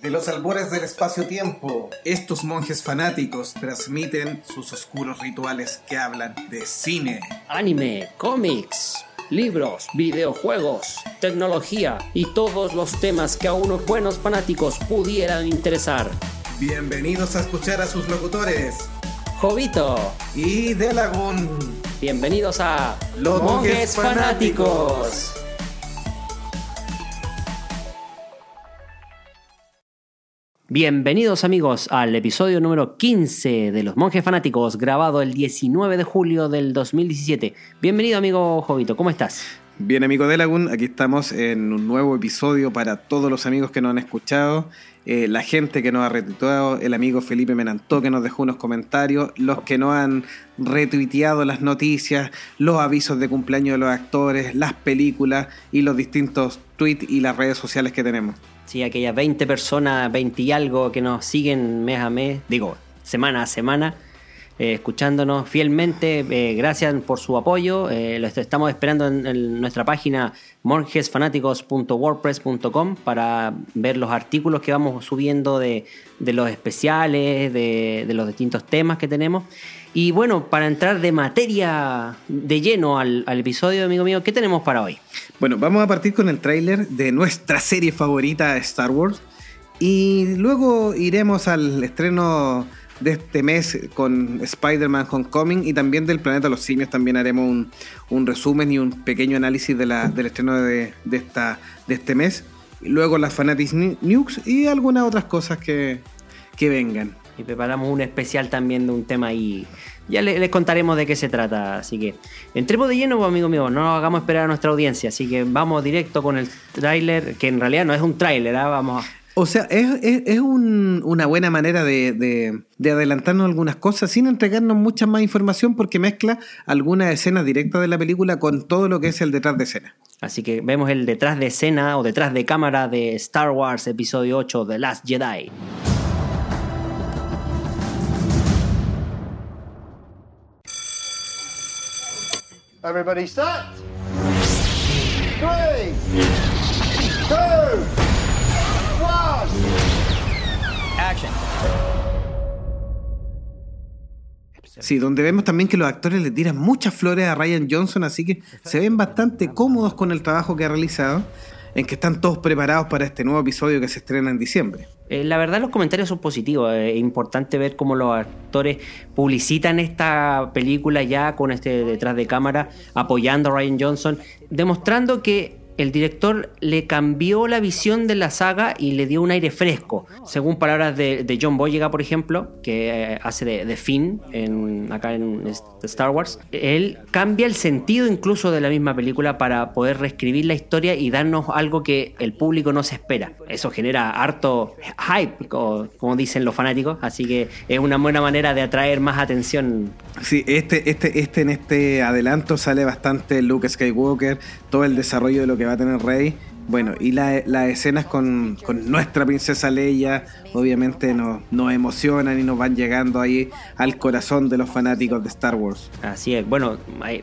De los albores del espacio-tiempo, estos monjes fanáticos transmiten sus oscuros rituales que hablan de cine, anime, cómics, libros, videojuegos, tecnología y todos los temas que a unos buenos fanáticos pudieran interesar. Bienvenidos a escuchar a sus locutores, Jovito y Delagun. Bienvenidos a Los Monjes Fanáticos. Bienvenidos amigos al episodio número 15 de Los Monjes Fanáticos, grabado el 19 de julio del 2017. Bienvenido amigo Jovito, ¿cómo estás? Bien amigo Delagun, aquí estamos en un nuevo episodio para todos los amigos que nos han escuchado, eh, la gente que nos ha retuiteado, el amigo Felipe Menantó que nos dejó unos comentarios, los que no han retuiteado las noticias, los avisos de cumpleaños de los actores, las películas y los distintos tweets y las redes sociales que tenemos. Sí, aquellas 20 personas, 20 y algo que nos siguen mes a mes, digo, semana a semana, eh, escuchándonos fielmente. Eh, gracias por su apoyo. Eh, lo estamos esperando en, nuestra página monjesfanáticos.wordpress.com para ver los artículos que vamos subiendo de, los especiales, de, de los distintos temas que tenemos. Y bueno, para entrar de materia de lleno al, episodio, amigo mío, ¿qué tenemos para hoy? Bueno, vamos a partir con el tráiler de nuestra serie favorita, Star Wars. Y luego iremos al estreno de este mes con Spider-Man Homecoming y también del Planeta de los Simios. También haremos un, resumen y un pequeño análisis de la, del estreno de, esta, de este mes. Luego las Fanatics News y algunas otras cosas que, que vengan y preparamos un especial también de un tema y ya les, contaremos de qué se trata. Así que entremos de lleno, amigo mío, no nos hagamos esperar a nuestra audiencia. Así que vamos directo con el tráiler, que en realidad no es un tráiler, ¿ah? vamos O sea, es, una buena manera de, adelantarnos algunas cosas sin entregarnos mucha más información porque mezcla algunas escenas directas de la película con todo lo que es el detrás de escena. Así que vemos el detrás de escena o detrás de cámara de Star Wars Episodio 8, The Last Jedi. Everybody set. Three, two, one. Action. Sí, donde vemos también que los actores le tiran muchas flores a Ryan Johnson, así que se ven bastante cómodos con el trabajo que ha realizado en que están todos preparados para este nuevo episodio que se estrena en diciembre. Eh, la verdad los comentarios son positivos, es importante ver cómo los actores publicitan esta película ya con este detrás de cámara apoyando a Ryan Johnson, demostrando que el director le cambió la visión de la saga y le dio un aire fresco. Según palabras de, John Boyega, por ejemplo, que eh, hace de, Finn en, acá en Star Wars, él cambia el sentido incluso de la misma película para poder reescribir la historia y darnos algo que el público no se espera. Eso genera harto hype, como, dicen los fanáticos, así que es una buena manera de atraer más atención. Sí, este, este, este en este adelanto sale bastante Luke Skywalker, todo el desarrollo de lo que va a tener Rey. Bueno, y las escenas con, nuestra princesa Leia obviamente nos, nos emocionan y nos van llegando ahí al corazón de los fanáticos de Star Wars. Así es, bueno,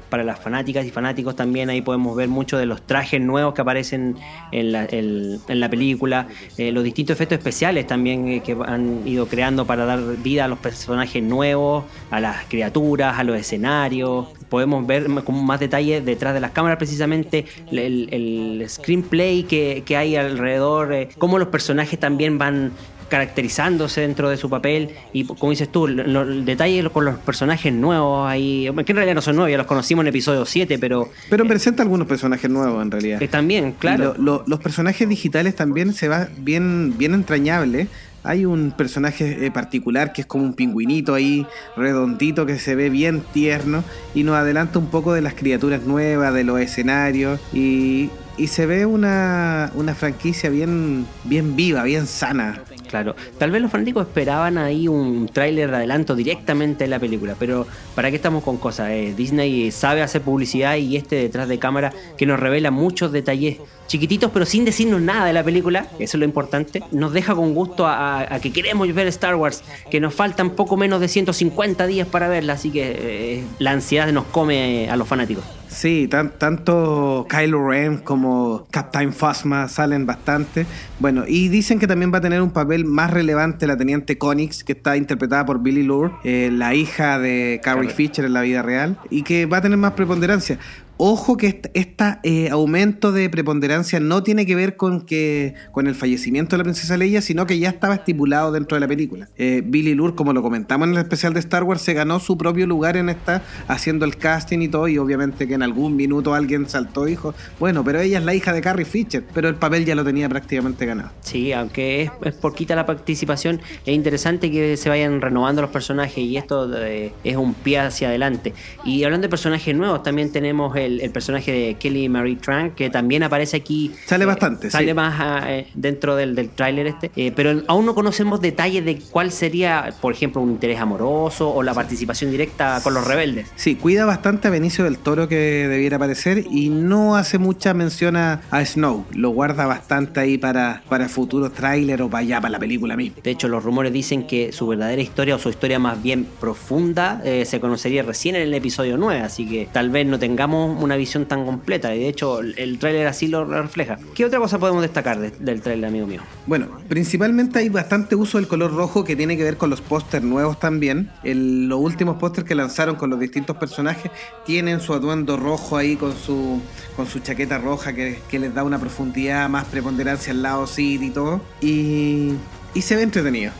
para las fanáticas y fanáticos también ahí podemos ver muchos de los trajes nuevos que aparecen en la, en la película, eh, los distintos efectos especiales también eh, que han ido creando para dar vida a los personajes nuevos, a las criaturas, a los escenarios, podemos ver con más detalle detrás de las cámaras precisamente el, screenplay que, hay alrededor, eh, cómo los personajes también van caracterizándose dentro de su papel y como dices tú, el detalle con los personajes nuevos ahí, que en realidad no son nuevos, ya los conocimos en el episodio 7, pero... Pero presenta algunos personajes nuevos en realidad. Que también, claro. los personajes digitales también se va bien, bien entrañable hay un personaje eh, particular que es como un pingüinito ahí, redondito, que se ve bien tierno y nos adelanta un poco de las criaturas nuevas, de los escenarios y, se ve una, una franquicia bien, bien viva, bien sana. Claro, tal vez los fanáticos esperaban ahí un tráiler de adelanto directamente de la película, pero ¿para qué estamos con cosas? Eh, Disney sabe hacer publicidad y este detrás de cámara que nos revela muchos detalles chiquititos, pero sin decirnos nada de la película, eso es lo importante, nos deja con gusto a, que queremos ver Star Wars, que nos faltan poco menos de 150 días para verla, así que eh, la ansiedad nos come a los fanáticos. Sí, tanto Kylo Ren como Captain Phasma salen bastante. Bueno, y dicen que también va a tener un papel más relevante la teniente Connix, que está interpretada por Billy Lure, eh, la hija de Carrie Fisher en la vida real, y que va a tener más preponderancia. Ojo que este eh, aumento de preponderancia no tiene que ver con que con el fallecimiento de la princesa Leia, sino que ya estaba estipulado dentro de la película. Eh, Billy Lure, como lo comentamos en el especial de Star Wars, se ganó su propio lugar en esta, haciendo el casting y todo, y obviamente que en algún minuto alguien saltó y dijo, bueno, pero ella es la hija de Carrie Fisher, pero el papel ya lo tenía prácticamente ganado. Sí, aunque es, es poquita la participación, es interesante que se vayan renovando los personajes y esto eh, es un pie hacia adelante. Y hablando de personajes nuevos, también tenemos el el, personaje de Kelly Marie Tran, que también aparece aquí. Sale eh, bastante, Sale más ah, eh, dentro del, del tráiler este. Eh, pero aún no conocemos detalles de cuál sería, por ejemplo, un interés amoroso o la participación directa con los rebeldes. Sí, cuida bastante a Benicio del Toro que debiera aparecer y no hace mucha mención a, Snow. Lo guarda bastante ahí para, para futuros tráiler o para allá, para la película misma. De hecho, los rumores dicen que su verdadera historia o su historia más bien profunda se conocería recién en el episodio 9, así que tal vez no tengamos una visión tan completa. Y de hecho, el tráiler así lo refleja. ¿Qué otra cosa podemos destacar del tráiler, amigo mío? Bueno, principalmente hay bastante uso del color rojo que tiene que ver con los pósters nuevos también. los últimos pósters que lanzaron con los distintos personajes tienen su atuendo rojo ahí con su, con su chaqueta roja que, les da una profundidad, más preponderancia al lado Sid y todo. Y, y se ve entretenido.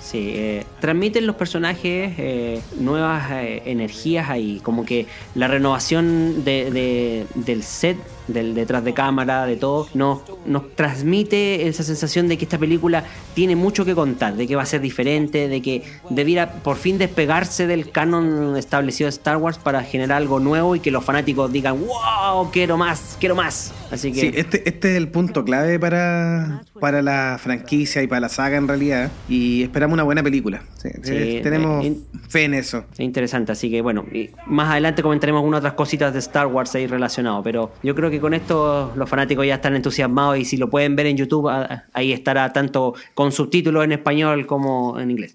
Sí, eh, transmiten los personajes eh, nuevas eh, energías ahí, como que la renovación de, del set del detrás de cámara, de todo, nos, nos transmite esa sensación de que esta película tiene mucho que contar, de que va a ser diferente, de que debiera por fin despegarse del canon establecido de Star Wars para generar algo nuevo y que los fanáticos digan, wow, quiero más, quiero más. Así que... Este, este es el punto clave para, para la franquicia y para la saga en realidad, y esperamos una buena película. Tenemos eh, fe en eso. Es interesante, así que bueno, más adelante comentaremos algunas otras cositas de Star Wars ahí relacionado, pero yo creo que con esto los fanáticos ya están entusiasmados y si lo pueden ver en YouTube, ahí estará tanto con subtítulos en español como en inglés.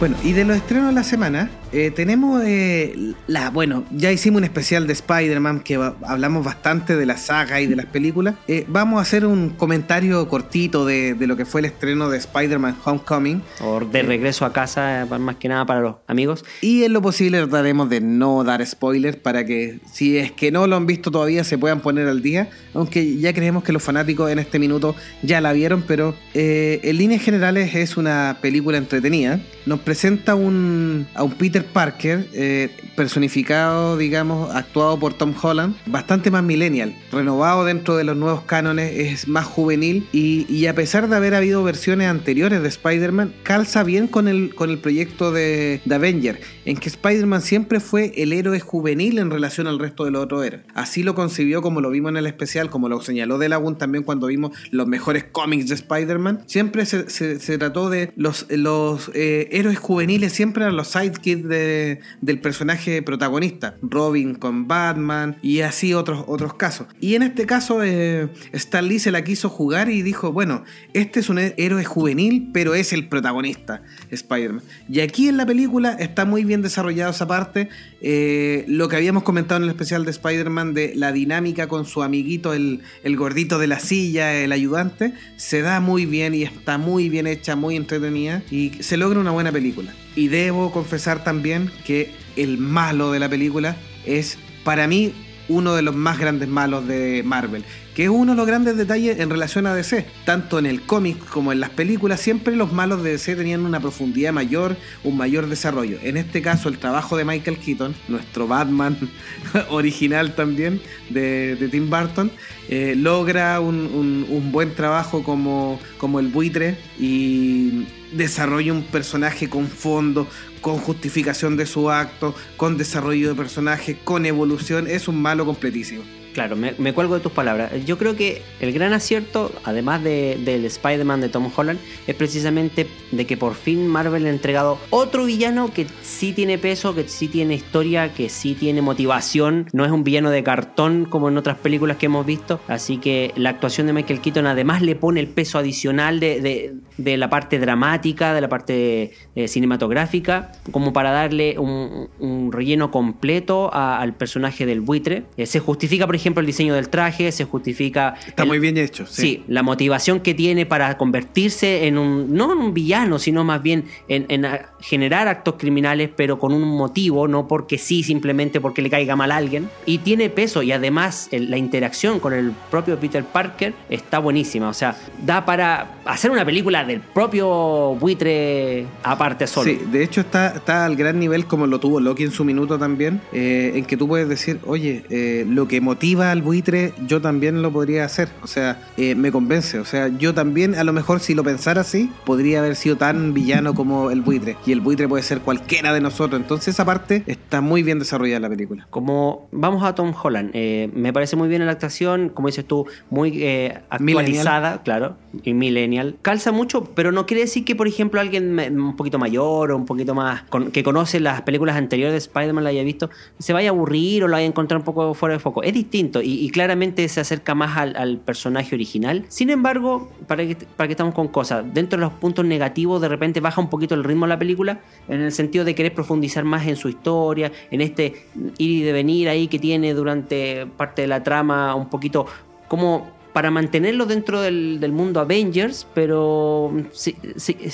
Bueno, y de los estrenos de la semana, eh, tenemos eh, la. Bueno, ya hicimos un especial de Spider-Man que hablamos bastante de la saga y de las películas. Eh, vamos a hacer un comentario cortito de, lo que fue el estreno de Spider-Man Homecoming. O de regreso a casa, más que nada para los amigos. Y en lo posible trataremos de no dar spoilers para que, si es que no lo han visto todavía, se puedan poner al día. Aunque ya creemos que los fanáticos en este minuto ya la vieron, pero en líneas generales es una película entretenida. Nos presenta un, a un Peter Parker, eh, personificado, digamos, actuado por Tom Holland, bastante más millennial, renovado dentro de los nuevos cánones, es más juvenil y, a pesar de haber habido versiones anteriores de Spider-Man, calza bien con el, con el proyecto de, de Avenger, en que Spider-Man siempre fue el héroe juvenil en relación al resto de los otros héroes. Así lo concibió como lo vimos en el especial, como lo señaló Delagun también cuando vimos los mejores cómics de Spider-Man. Siempre se, se, trató de los, los eh, héroes juveniles siempre eran los sidekicks de, del personaje protagonista. Robin con Batman y así otros, otros casos. Y en este caso eh, Stan Lee se la quiso jugar y dijo, bueno, este es un héroe juvenil, pero es el protagonista, Spider-Man. Y aquí en la película está muy bien desarrollado esa parte. Eh, lo que habíamos comentado en el especial de Spider-Man de la dinámica con su amiguito, el, el gordito de la silla, el ayudante, se da muy bien y está muy bien hecha, muy entretenida y se logra una buena película. Y debo confesar también que el malo de la película es, para mí, uno de los más grandes malos de Marvel, que es uno de los grandes detalles en relación a DC. Tanto en el cómic como en las películas, siempre los malos de DC tenían una profundidad mayor, un mayor desarrollo. En este caso, el trabajo de Michael Keaton, nuestro Batman original también de, Tim Burton, eh, logra un, un, buen trabajo como, como el buitre y desarrolla un personaje con fondo, con justificación de su acto, con desarrollo de personaje, con evolución, es un malo completísimo. Claro, me, cuelgo de tus palabras. Yo creo que el gran acierto, además de, del Spider-Man de Tom Holland, es precisamente de que por fin Marvel ha entregado otro villano que sí tiene peso, que sí tiene historia, que sí tiene motivación. No es un villano de cartón como en otras películas que hemos visto. Así que la actuación de Michael Keaton además le pone el peso adicional de, de, la parte dramática, de la parte eh, cinematográfica, como para darle un, relleno completo al personaje del buitre. Eh, se justifica, por ejemplo, el diseño del traje, se justifica... Está el, muy bien hecho. Sí. sí. la motivación que tiene para convertirse en un, no en un villano, sino más bien en, en generar actos criminales, pero con un motivo, no porque sí, simplemente porque le caiga mal a alguien. Y tiene peso y además la interacción con el propio Peter Parker está buenísima. O sea, da para hacer una película del propio buitre aparte solo. Sí, de hecho está, está al gran nivel como lo tuvo Loki en su minuto también, eh, en que tú puedes decir, oye, eh, lo que motiva al buitre, yo también lo podría hacer. O sea, eh, me convence. O sea, yo también, a lo mejor si lo pensara así, podría haber sido tan villano como el buitre. El buitre puede ser cualquiera de nosotros. Entonces esa parte está muy bien desarrollada la película. Como vamos a Tom Holland, eh, me parece muy bien la actuación, como dices tú, muy eh, actualizada, millennial. claro, y millennial. Calza mucho, pero no quiere decir que, por ejemplo, alguien un poquito mayor o un poquito más, con, que conoce las películas anteriores de Spider-Man, la haya visto, se vaya a aburrir o lo haya encontrado un poco fuera de foco. Es distinto y, y claramente se acerca más al, al, personaje original. Sin embargo, para que, para que estamos con cosas, dentro de los puntos negativos, de repente baja un poquito el ritmo de la película, en el sentido de querer profundizar más en su historia, en este ir y devenir ahí que tiene durante parte de la trama, un poquito como para mantenerlo dentro del, del mundo Avengers, pero sí,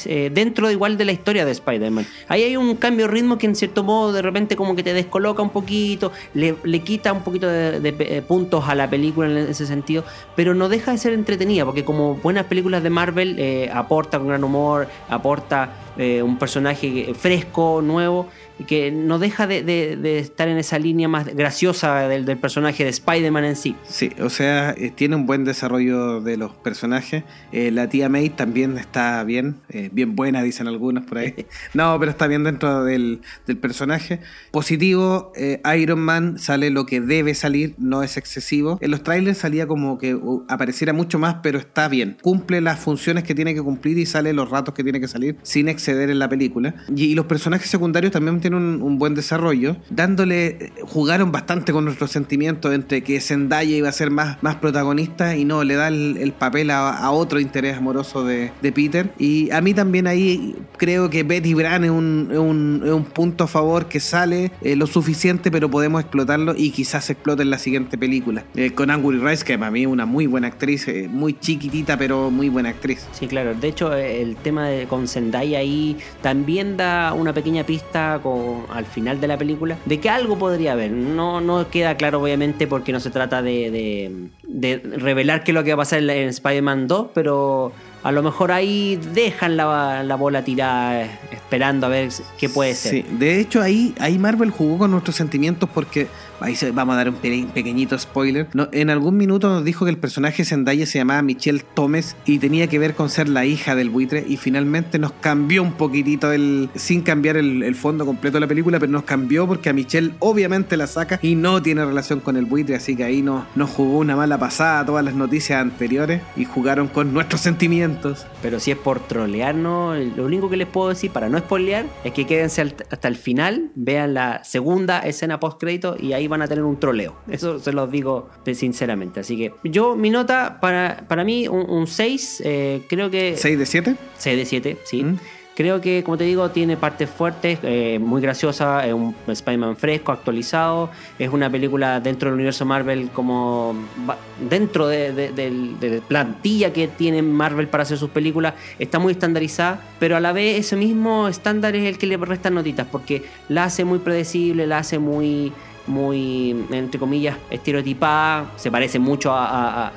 eh, dentro igual de la historia de Spider-Man. Ahí hay un cambio de ritmo que en cierto modo de repente como que te descoloca un poquito, le, le quita un poquito de, de, de, puntos a la película en ese sentido, pero no deja de ser entretenida, porque como buenas películas de Marvel eh, aporta con gran humor, aporta eh, un personaje fresco, nuevo que no deja de, de, de, estar en esa línea más graciosa del, del personaje de Spider-Man en sí. Sí, o sea, eh, tiene un buen desarrollo de los personajes. Eh, la tía May también está bien, eh, bien buena, dicen algunos por ahí. No, pero está bien dentro del, del personaje. Positivo, eh, Iron Man sale lo que debe salir, no es excesivo. En los trailers salía como que apareciera mucho más, pero está bien. Cumple las funciones que tiene que cumplir y sale los ratos que tiene que salir sin exceder en la película. Y, y los personajes secundarios también un, buen desarrollo, dándole, jugaron bastante con nuestros sentimientos entre que Zendaya iba a ser más, más protagonista y no, le da el, el papel a, otro interés amoroso de, Peter. Y a mí también ahí creo que Betty Brand es un, un, un punto a favor que sale eh, lo suficiente, pero podemos explotarlo y quizás explote en la siguiente película. Eh, con Angry Rice, que para mí es una muy buena actriz, eh, muy chiquitita, pero muy buena actriz. Sí, claro. De hecho, el tema de, con Zendaya ahí también da una pequeña pista con al final de la película de que algo podría haber. No, no queda claro, obviamente, porque no se trata de, de, revelar qué es lo que va a pasar en, en Spider-Man 2, pero a lo mejor ahí dejan la, la, bola tirada esperando a ver qué puede ser. Sí, de hecho ahí, ahí Marvel jugó con nuestros sentimientos porque ahí vamos a dar un pequeñito spoiler. En algún minuto nos dijo que el personaje Zendaya se llamaba Michelle Thomas y tenía que ver con ser la hija del buitre y finalmente nos cambió un poquitito el sin cambiar el, el fondo completo de la película, pero nos cambió porque a Michelle obviamente la saca y no tiene relación con el buitre, así que ahí nos, nos jugó una mala pasada todas las noticias anteriores y jugaron con nuestros sentimientos. Pero si es por trolearnos, lo único que les puedo decir para no spoilear es que quédense hasta el final, vean la segunda escena post crédito y ahí van a tener un troleo. Eso se los digo sinceramente. Así que yo, mi nota para, para mí, un, un 6, eh, creo que. ¿6 de 7? 6 de 7, sí. ¿Mm? Creo que, como te digo, tiene partes fuertes, eh, muy graciosa, es un Spider-Man fresco, actualizado, es una película dentro del universo Marvel como dentro de, de, de, de, plantilla que tiene Marvel para hacer sus películas, está muy estandarizada, pero a la vez ese mismo estándar es el que le resta notitas, porque la hace muy predecible, la hace muy muy, entre comillas, estereotipada, se parece mucho a,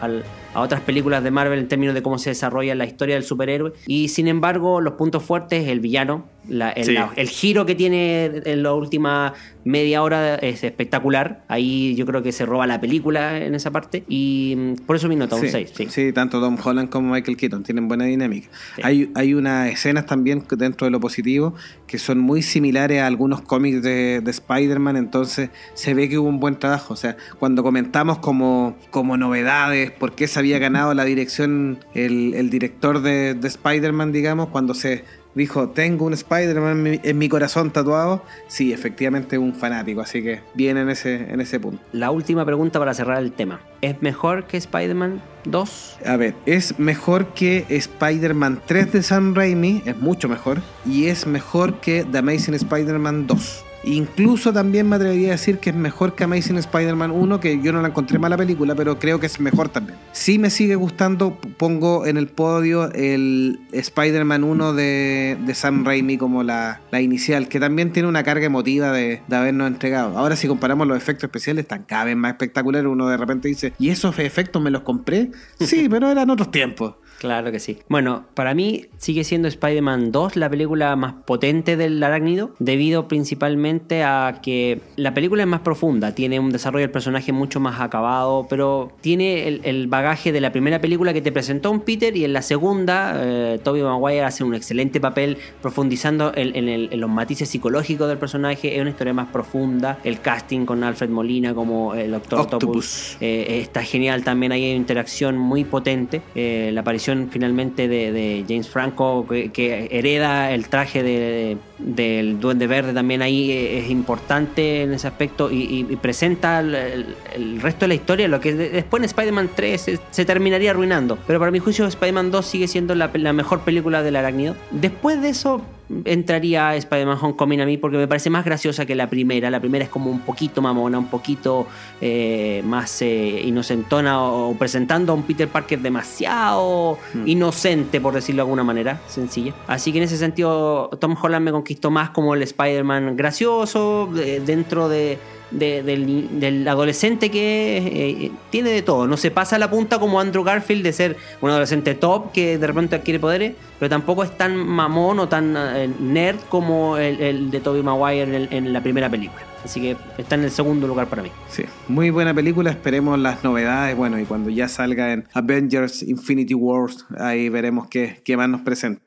otras películas de Marvel en términos de cómo se desarrolla la historia del superhéroe. Y sin embargo, los puntos fuertes, el villano, La- el, Sí. la- el giro que tiene en la última media hora es espectacular. Ahí yo creo que se roba la película en esa parte. Y mm, por eso mi nota, un Sí, 6. Sí. sí, tanto Tom Holland como Michael Keaton tienen buena dinámica. Hay, hay unas escenas también dentro de lo positivo que son muy similares a algunos cómics de, de Spider-Man, entonces se ve que hubo un buen trabajo. O sea, cuando comentamos como, como novedades, por qué se había ganado la dirección el, el director de, de Spider-Man, digamos, cuando se dijo, tengo un Spider-Man en mi, corazón tatuado, sí, efectivamente un fanático, así que bien en ese, en ese punto. La última pregunta para cerrar el tema. ¿Es mejor que Spider-Man 2? A ver, es mejor que Spider-Man 3 de Sam Raimi, es mucho mejor, y es mejor que The Amazing Spider-Man 2. Incluso también me atrevería a decir que es mejor que Amazing Spider-Man 1, que yo no la encontré mala película, pero creo que es mejor también. Si me sigue gustando, pongo en el podio el Spider-Man 1 de, de Sam Raimi como la, la inicial, que también tiene una carga emotiva de, de habernos entregado. Ahora si comparamos los efectos especiales, están cada vez más espectaculares. Uno de repente dice, ¿y esos efectos me los compré? Sí, pero eran otros tiempos. Claro que sí. Bueno, para mí sigue siendo Spider-Man 2 la película más potente del arácnido, debido principalmente a que la película es más profunda, tiene un desarrollo del personaje mucho más acabado, pero tiene el, el bagaje de la primera película que te presentó un Peter y en la segunda, eh, Tobey Maguire hace un excelente papel profundizando en, en el- en los matices psicológicos del personaje, es una historia más profunda, el casting con Alfred Molina como el Doctor Octopus. Octopus eh, está genial también, hay una interacción muy potente. Eh, la aparición finalmente de, James Franco, que, hereda el traje de- del Duende Verde, también ahí eh, es importante en ese aspecto y, presenta el, resto de la historia, lo que de- después en Spider-Man 3 se, se terminaría arruinando. Pero para mi juicio, Spider-Man 2 sigue siendo la, la mejor película del arácnido. Después de eso, entraría Spider-Man Homecoming a mí porque me parece más graciosa que la primera. La primera es como un poquito mamona, un poquito eh, más eh, inocentona o, presentando a un Peter Parker demasiado Hmm. inocente, por decirlo de alguna manera, sencilla. Así que en ese sentido, Tom Holland me conquistó más como el Spider-Man gracioso, de- dentro de, de- del, del adolescente que eh, tiene de todo. No se pasa a la punta como Andrew Garfield de ser un adolescente top que de repente adquiere poderes, pero tampoco es tan mamón o tan eh, nerd como el, el de Tobey Maguire en, el- en la primera película. Así que está en el segundo lugar para mí. Sí, muy buena película, esperemos las novedades, bueno, y cuando ya salga en Avengers Infinity Wars, ahí veremos qué, qué más nos presenta.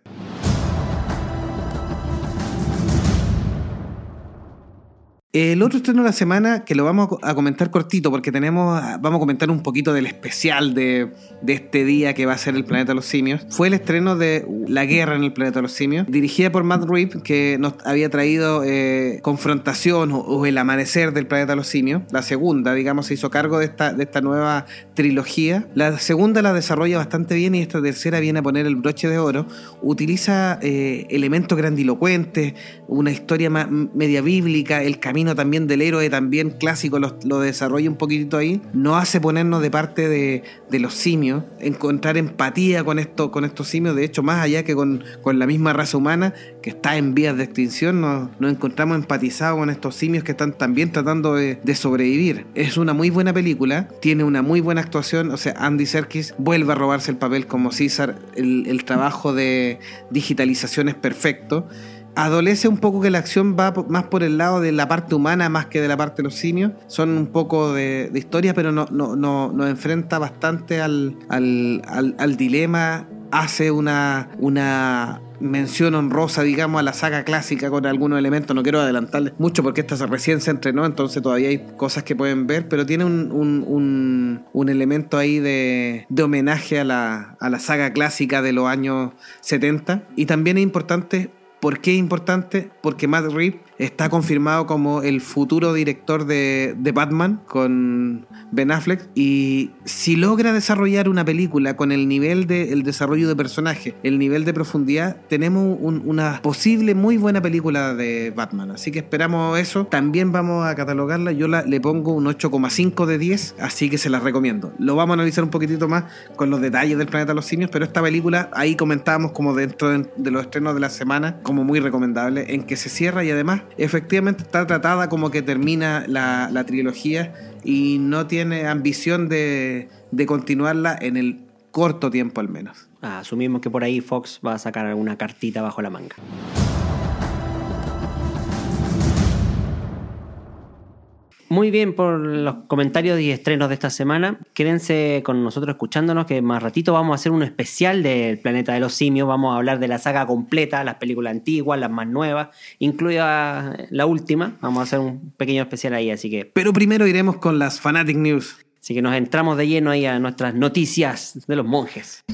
El otro estreno de la semana, que lo vamos a co- a comentar cortito, porque tenemos, vamos a comentar un poquito del especial de, de este día que va a ser el Planeta de los Simios, fue el estreno de La Guerra en el Planeta de los Simios, dirigida por Matt Reeves, que nos había traído eh, Confrontación o, o El Amanecer del Planeta de los Simios. La segunda, digamos, se hizo cargo de esta, de esta nueva trilogía. La segunda la desarrolla bastante bien y esta tercera viene a poner el broche de oro. Utiliza eh, elementos grandilocuentes, una historia más media bíblica, el camino también del héroe también clásico lo, lo desarrolla un poquitito ahí. No hace ponernos de parte de, de los simios, encontrar empatía con, esto, con estos simios, de hecho más allá que con, con la misma raza humana que está en vías de extinción, nos, nos encontramos empatizados con estos simios que están también tratando de, de sobrevivir. Es una muy buena película, tiene una muy buena actuación, o sea, Andy Serkis vuelve a robarse el papel como César, el, el trabajo de digitalización es perfecto. Adolece un poco que la acción va más por el lado de la parte humana más que de la parte de los simios. Son un poco de, de historia, pero no, no, no, nos enfrenta bastante al, al, al- dilema. Hace una, una mención honrosa, digamos, a la saga clásica con algunos elementos. No quiero adelantarles mucho porque esta recién se entrenó, entonces todavía hay cosas que pueden ver, pero tiene un, un, un- un elemento ahí de, de homenaje a la, a la saga clásica de los años 70. Y también es importante ¿Por qué es importante? Porque Matt Reeves está confirmado como el futuro director de, de Batman con Ben Affleck y si logra desarrollar una película con el nivel de desarrollo de personaje, el nivel de profundidad, tenemos un- una posible muy buena película de Batman. Así que esperamos eso. También vamos a catalogarla. Yo le pongo un 8,5 de 10, así que se la recomiendo. Lo vamos a analizar un poquitito más con los detalles del Planeta de los Simios, pero esta película ahí comentábamos como dentro de, de los estrenos de la semana, como muy recomendable, en que se cierra y además efectivamente está tratada como que termina la, la trilogía y no tiene ambición de, de continuarla en el corto tiempo al menos. Ah, asumimos que por ahí Fox va a sacar alguna cartita bajo la manga. Muy bien por los comentarios y estrenos de esta semana. Quédense con nosotros escuchándonos, que más ratito vamos a hacer un especial del Planeta de los Simios. Vamos a hablar de la saga completa, las películas antiguas, las más nuevas, incluida la última. Vamos a hacer un pequeño especial ahí, así que. Pero primero iremos con las Fanatic News. Así que nos entramos de lleno ahí a nuestras noticias de los monjes.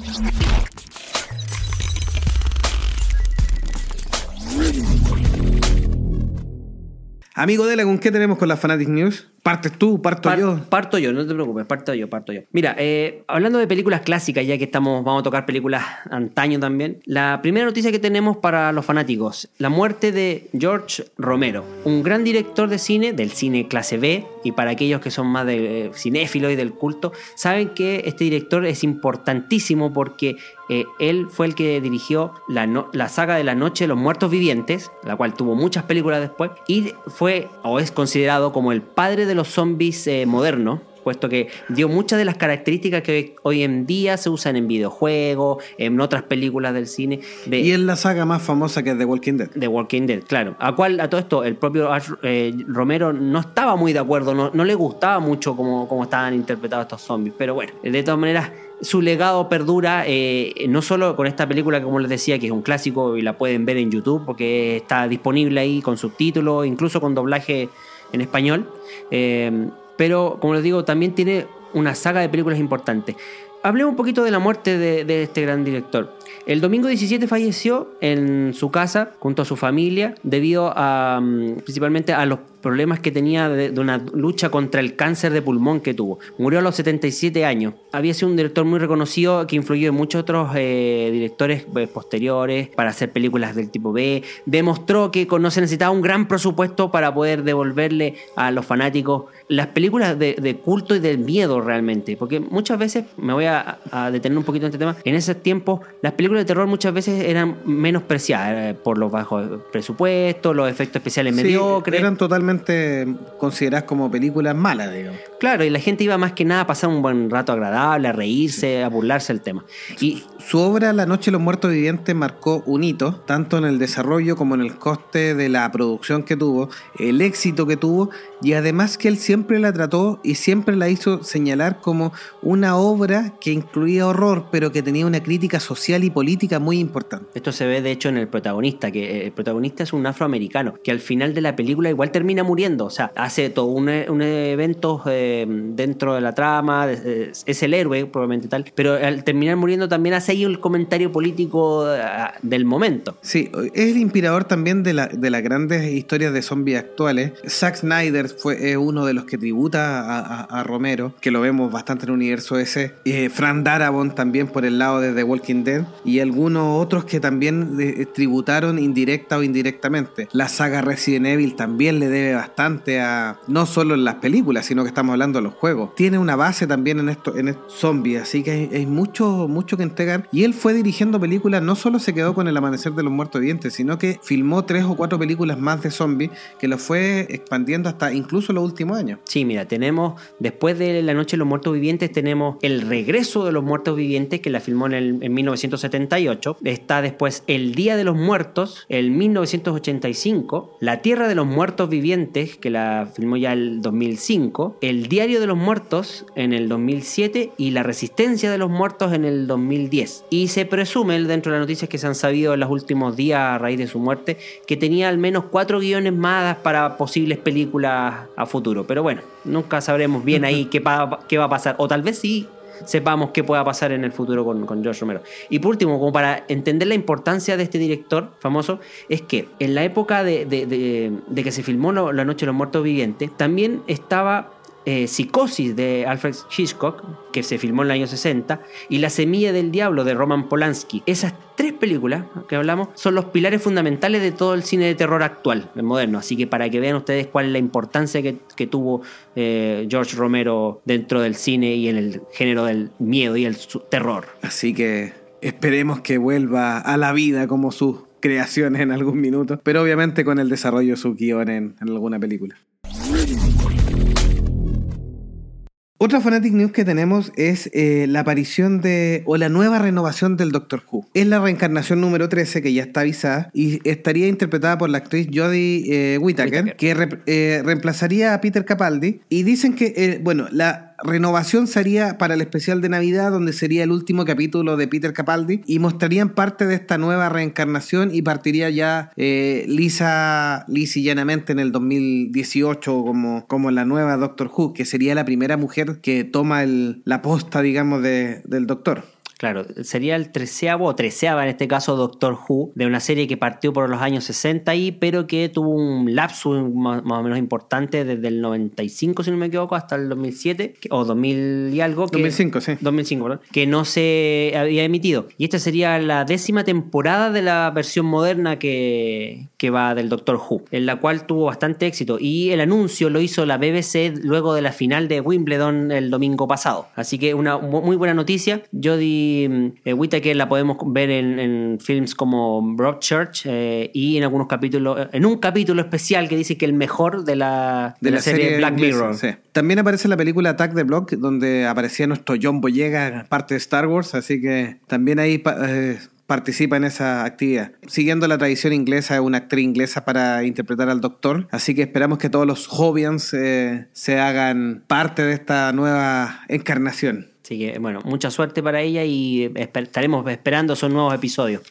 Amigo Dela, ¿con qué tenemos con las Fanatic News? ¿Partes tú? ¿Parto yo? Parto yo, no te preocupes, parto yo, parto yo. Mira, eh, hablando de películas clásicas, ya que estamos, vamos a tocar películas antaño también, la primera noticia que tenemos para los fanáticos, la muerte de George Romero, un gran director de cine, del cine clase B, y para aquellos que son más de eh, cinéfilos y del culto, saben que este director es importantísimo porque eh, él fue el que dirigió la, la, saga de la Noche de los Muertos Vivientes, la cual tuvo muchas películas después, y fue o es considerado como el padre de los zombies eh, modernos, puesto que dio muchas de las características que hoy en día se usan en videojuegos, en otras películas del cine. y en la saga más famosa que es The Walking Dead. The Walking Dead, claro. A cual a todo esto el propio eh, Romero no estaba muy de acuerdo, no, no le gustaba mucho cómo, cómo, estaban interpretados estos zombies. Pero bueno, de todas maneras, su legado perdura eh, no solo con esta película, como les decía, que es un clásico y la pueden ver en YouTube porque está disponible ahí con subtítulos, incluso con doblaje en español. Eh, pero, como les digo, también tiene una saga de películas importantes. Hablemos un poquito de la muerte de, este gran director. El domingo 17 falleció en su casa junto a su familia debido a mm, principalmente a los problemas que tenía de, una lucha contra el cáncer de pulmón que tuvo. Murió a los 77 años. Había sido un director muy reconocido que influyó en muchos otros eh, directores eh, posteriores para hacer películas del tipo B. Demostró que no se necesitaba un gran presupuesto para poder devolverle a los fanáticos las películas de, culto y del miedo realmente. Porque muchas veces, me voy a, detener un poquito en este tema, en esos tiempos las películas de terror muchas veces eran menospreciadas eh, por los bajos presupuestos, los efectos especiales mediocres. Eran totalmente consideradas como películas malas, digamos. Claro, y la gente iba más que nada a pasar un buen rato agradable, a reírse, a burlarse del tema. Y su obra La Noche de los Muertos Vivientes marcó un hito, tanto en el desarrollo como en el coste de la producción que tuvo, el éxito que tuvo, y además que él siempre la trató y siempre la hizo señalar como una obra que incluía horror, pero que tenía una crítica social y política muy importante. Esto se ve de hecho en el protagonista, que eh, el protagonista es un afroamericano, que al final de la película igual termina muriendo, o sea, hace todo un, un evento eh, dentro de la trama, es el héroe probablemente tal, pero al terminar muriendo también hace ahí el comentario político ah, del momento. Sí, es el inspirador también de, la, de las grandes historias de zombies actuales. Zack Snyder fue uno de los que tributa a, Romero, que lo vemos bastante en el universo ese. Eh, Fran Darabont también por el lado de The Walking Dead. Y algunos otros que también eh, tributaron indirecta o indirectamente. La saga Resident Evil también le debe bastante a. No solo en las películas, sino que estamos hablando de los juegos. Tiene una base también en esto, en zombies, así que hay, mucho, mucho que entregar. Y él fue dirigiendo películas, no solo se quedó con El Amanecer de los Muertos Vivientes, sino que filmó tres o cuatro películas más de zombies que lo fue expandiendo hasta incluso los últimos años. Sí, mira, tenemos, después de La Noche de los Muertos Vivientes, tenemos El Regreso de los Muertos Vivientes, que la filmó en, el, en 1978. Está después El Día de los Muertos, el 1985. La Tierra de los Muertos Vivientes, que la filmó ya el 2005. El Diario de los Muertos en el 2007 y La Resistencia de los Muertos en el 2010. Y se presume, dentro de las noticias que se han sabido en los últimos días a raíz de su muerte, que tenía al menos cuatro guiones más para posibles películas a futuro. Pero bueno, nunca sabremos bien ahí qué, va a pasar. O tal vez sí sepamos qué pueda pasar en el futuro con, con, George Romero. Y por último, como para entender la importancia de este director famoso, es que en la época de, de que se filmó La Noche de los Muertos Vivientes, también estaba eh, Psicosis de Alfred Hitchcock, que se filmó en el año 60, y La Semilla del Diablo de Roman Polanski. Esas tres películas que hablamos son los pilares fundamentales de todo el cine de terror actual, el moderno. Así que para que vean ustedes cuál es la importancia que, tuvo eh, George Romero dentro del cine y en el género del miedo y el terror. Así que esperemos que vuelva a la vida como sus creaciones en algún minuto, pero obviamente con el desarrollo de su guion en alguna película. Otra Fanatic News que tenemos es eh, la aparición de, o la nueva renovación del Doctor Who. Es la reencarnación número 13 que ya está avisada y estaría interpretada por la actriz Jodie eh, Whittaker, que eh, reemplazaría a Peter Capaldi. Y dicen que, bueno, la renovación sería para el especial de Navidad, donde sería el último capítulo de Peter Capaldi, y mostrarían parte de esta nueva reencarnación y partiría ya eh, lisa, lisa llanamente en el 2018 como, como la nueva Doctor Who, que sería la primera mujer que toma el, la posta, digamos, de, del Doctor. Claro, sería el treceavo o treceava en este caso Doctor Who, de una serie que partió por los años 60 y pero que tuvo un lapso más, o menos importante desde el 95, si no me equivoco, hasta el 2007 o 2000 y algo. Que, 2005, sí. 2005, ¿verdad? Que no se había emitido. Y esta sería la décima temporada de la versión moderna que, que va del Doctor Who, en la cual tuvo bastante éxito. Y el anuncio lo hizo la BBC luego de la final de Wimbledon el domingo pasado. Así que una muy buena noticia. Yo di eh, Whittaker la podemos ver en, films como Broadchurch eh, y en algunos capítulos, en un capítulo especial que dice que el mejor de la, de, la, serie, Black Mirror. También aparece en la película Attack the Block, donde aparecía nuestro John Boyega, parte de Star Wars, así que también ahí... Eh, participa en esa actividad. Siguiendo la tradición inglesa, es una actriz inglesa para interpretar al doctor, así que esperamos que todos los Jovians eh, se hagan parte de esta nueva encarnación. Así que, bueno, mucha suerte para ella y estaremos esperando esos nuevos episodios.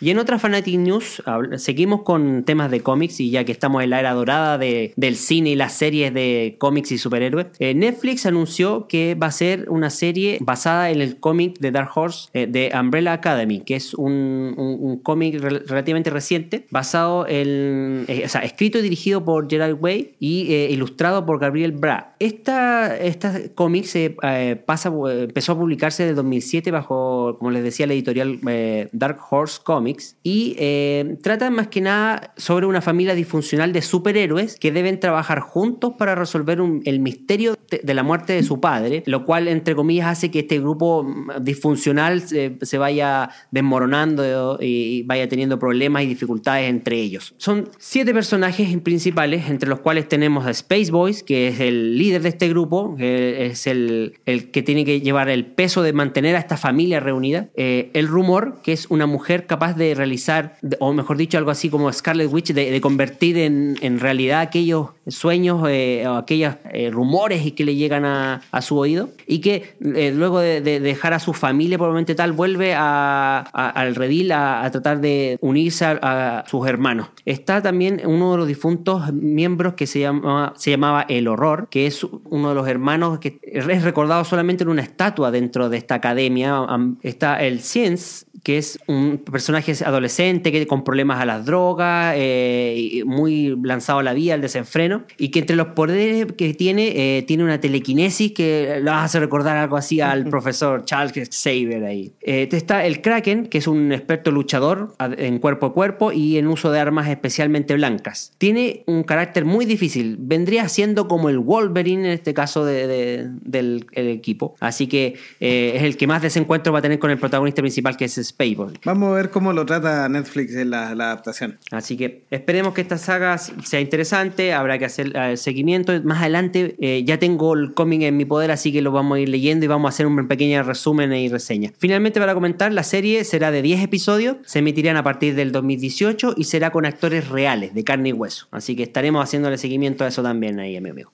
Y en otra Fanatic News seguimos con temas de cómics y ya que estamos en la era dorada de, del cine y las series de cómics y superhéroes, eh, Netflix anunció que va a ser una serie basada en el cómic de Dark Horse eh, de Umbrella Academy, que es un, cómic relativamente reciente basado en, eh, o sea, escrito y dirigido por Gerald Way y ilustrado por Gabriel Bra. Esta, esta cómic se pasa, empezó a publicarse en el 2007 bajo, como les decía, la editorial Dark Horse Comics y eh, más que nada sobre una familia disfuncional de superhéroes que deben trabajar juntos para resolver el misterio de, la muerte de su padre, lo cual entre comillas hace que este grupo mm, disfuncional se, vaya desmoronando y vaya teniendo problemas y dificultades entre ellos. Son siete personajes principales, entre los cuales tenemos a Space Boys, que es el líder de este grupo, es el, el que tiene que llevar el peso de mantener a esta familia reunida. Eh, el rumor, que es una mujer capaz de realizar, o mejor dicho, algo así como Scarlet Witch, de, convertir en, en, realidad aquellos sueños eh, o aquellos eh, rumores que le llegan a, a su oído, y que eh, luego de, dejar a su familia probablemente tal, vuelve al redil a, tratar de unirse a, sus hermanos. Está también uno de los difuntos miembros que se, llama, se llamaba El Horror, que es uno de los hermanos que es recordado solamente en una estatua dentro de esta academia. Está el Science, que es un personaje adolescente que con problemas a las drogas, eh, muy lanzado a la vía, al desenfreno, y que entre los poderes que tiene, eh, tiene una telequinesis que lo hace recordar algo así al profesor Charles Xavier ahí. Eh, está el Kraken, que es un experto luchador en cuerpo a cuerpo y en uso de armas especialmente blancas. Tiene un carácter muy difícil, vendría siendo como el Wolverine en este caso del equipo, así que es el que más desencuentro va a tener con el protagonista principal que es Vamos a ver cómo trata Netflix en la, adaptación. Así que esperemos que esta saga sea interesante, habrá que hacer el seguimiento. Más adelante eh, ya tengo el cómic en mi poder, así que lo vamos a ir leyendo y vamos a hacer un pequeño resumen y reseña. Finalmente, para comentar, la serie será de 10 episodios, se emitirán a partir del 2018 y será con actores reales, de carne y hueso. Así que estaremos haciéndole seguimiento a eso también ahí, mi amigo.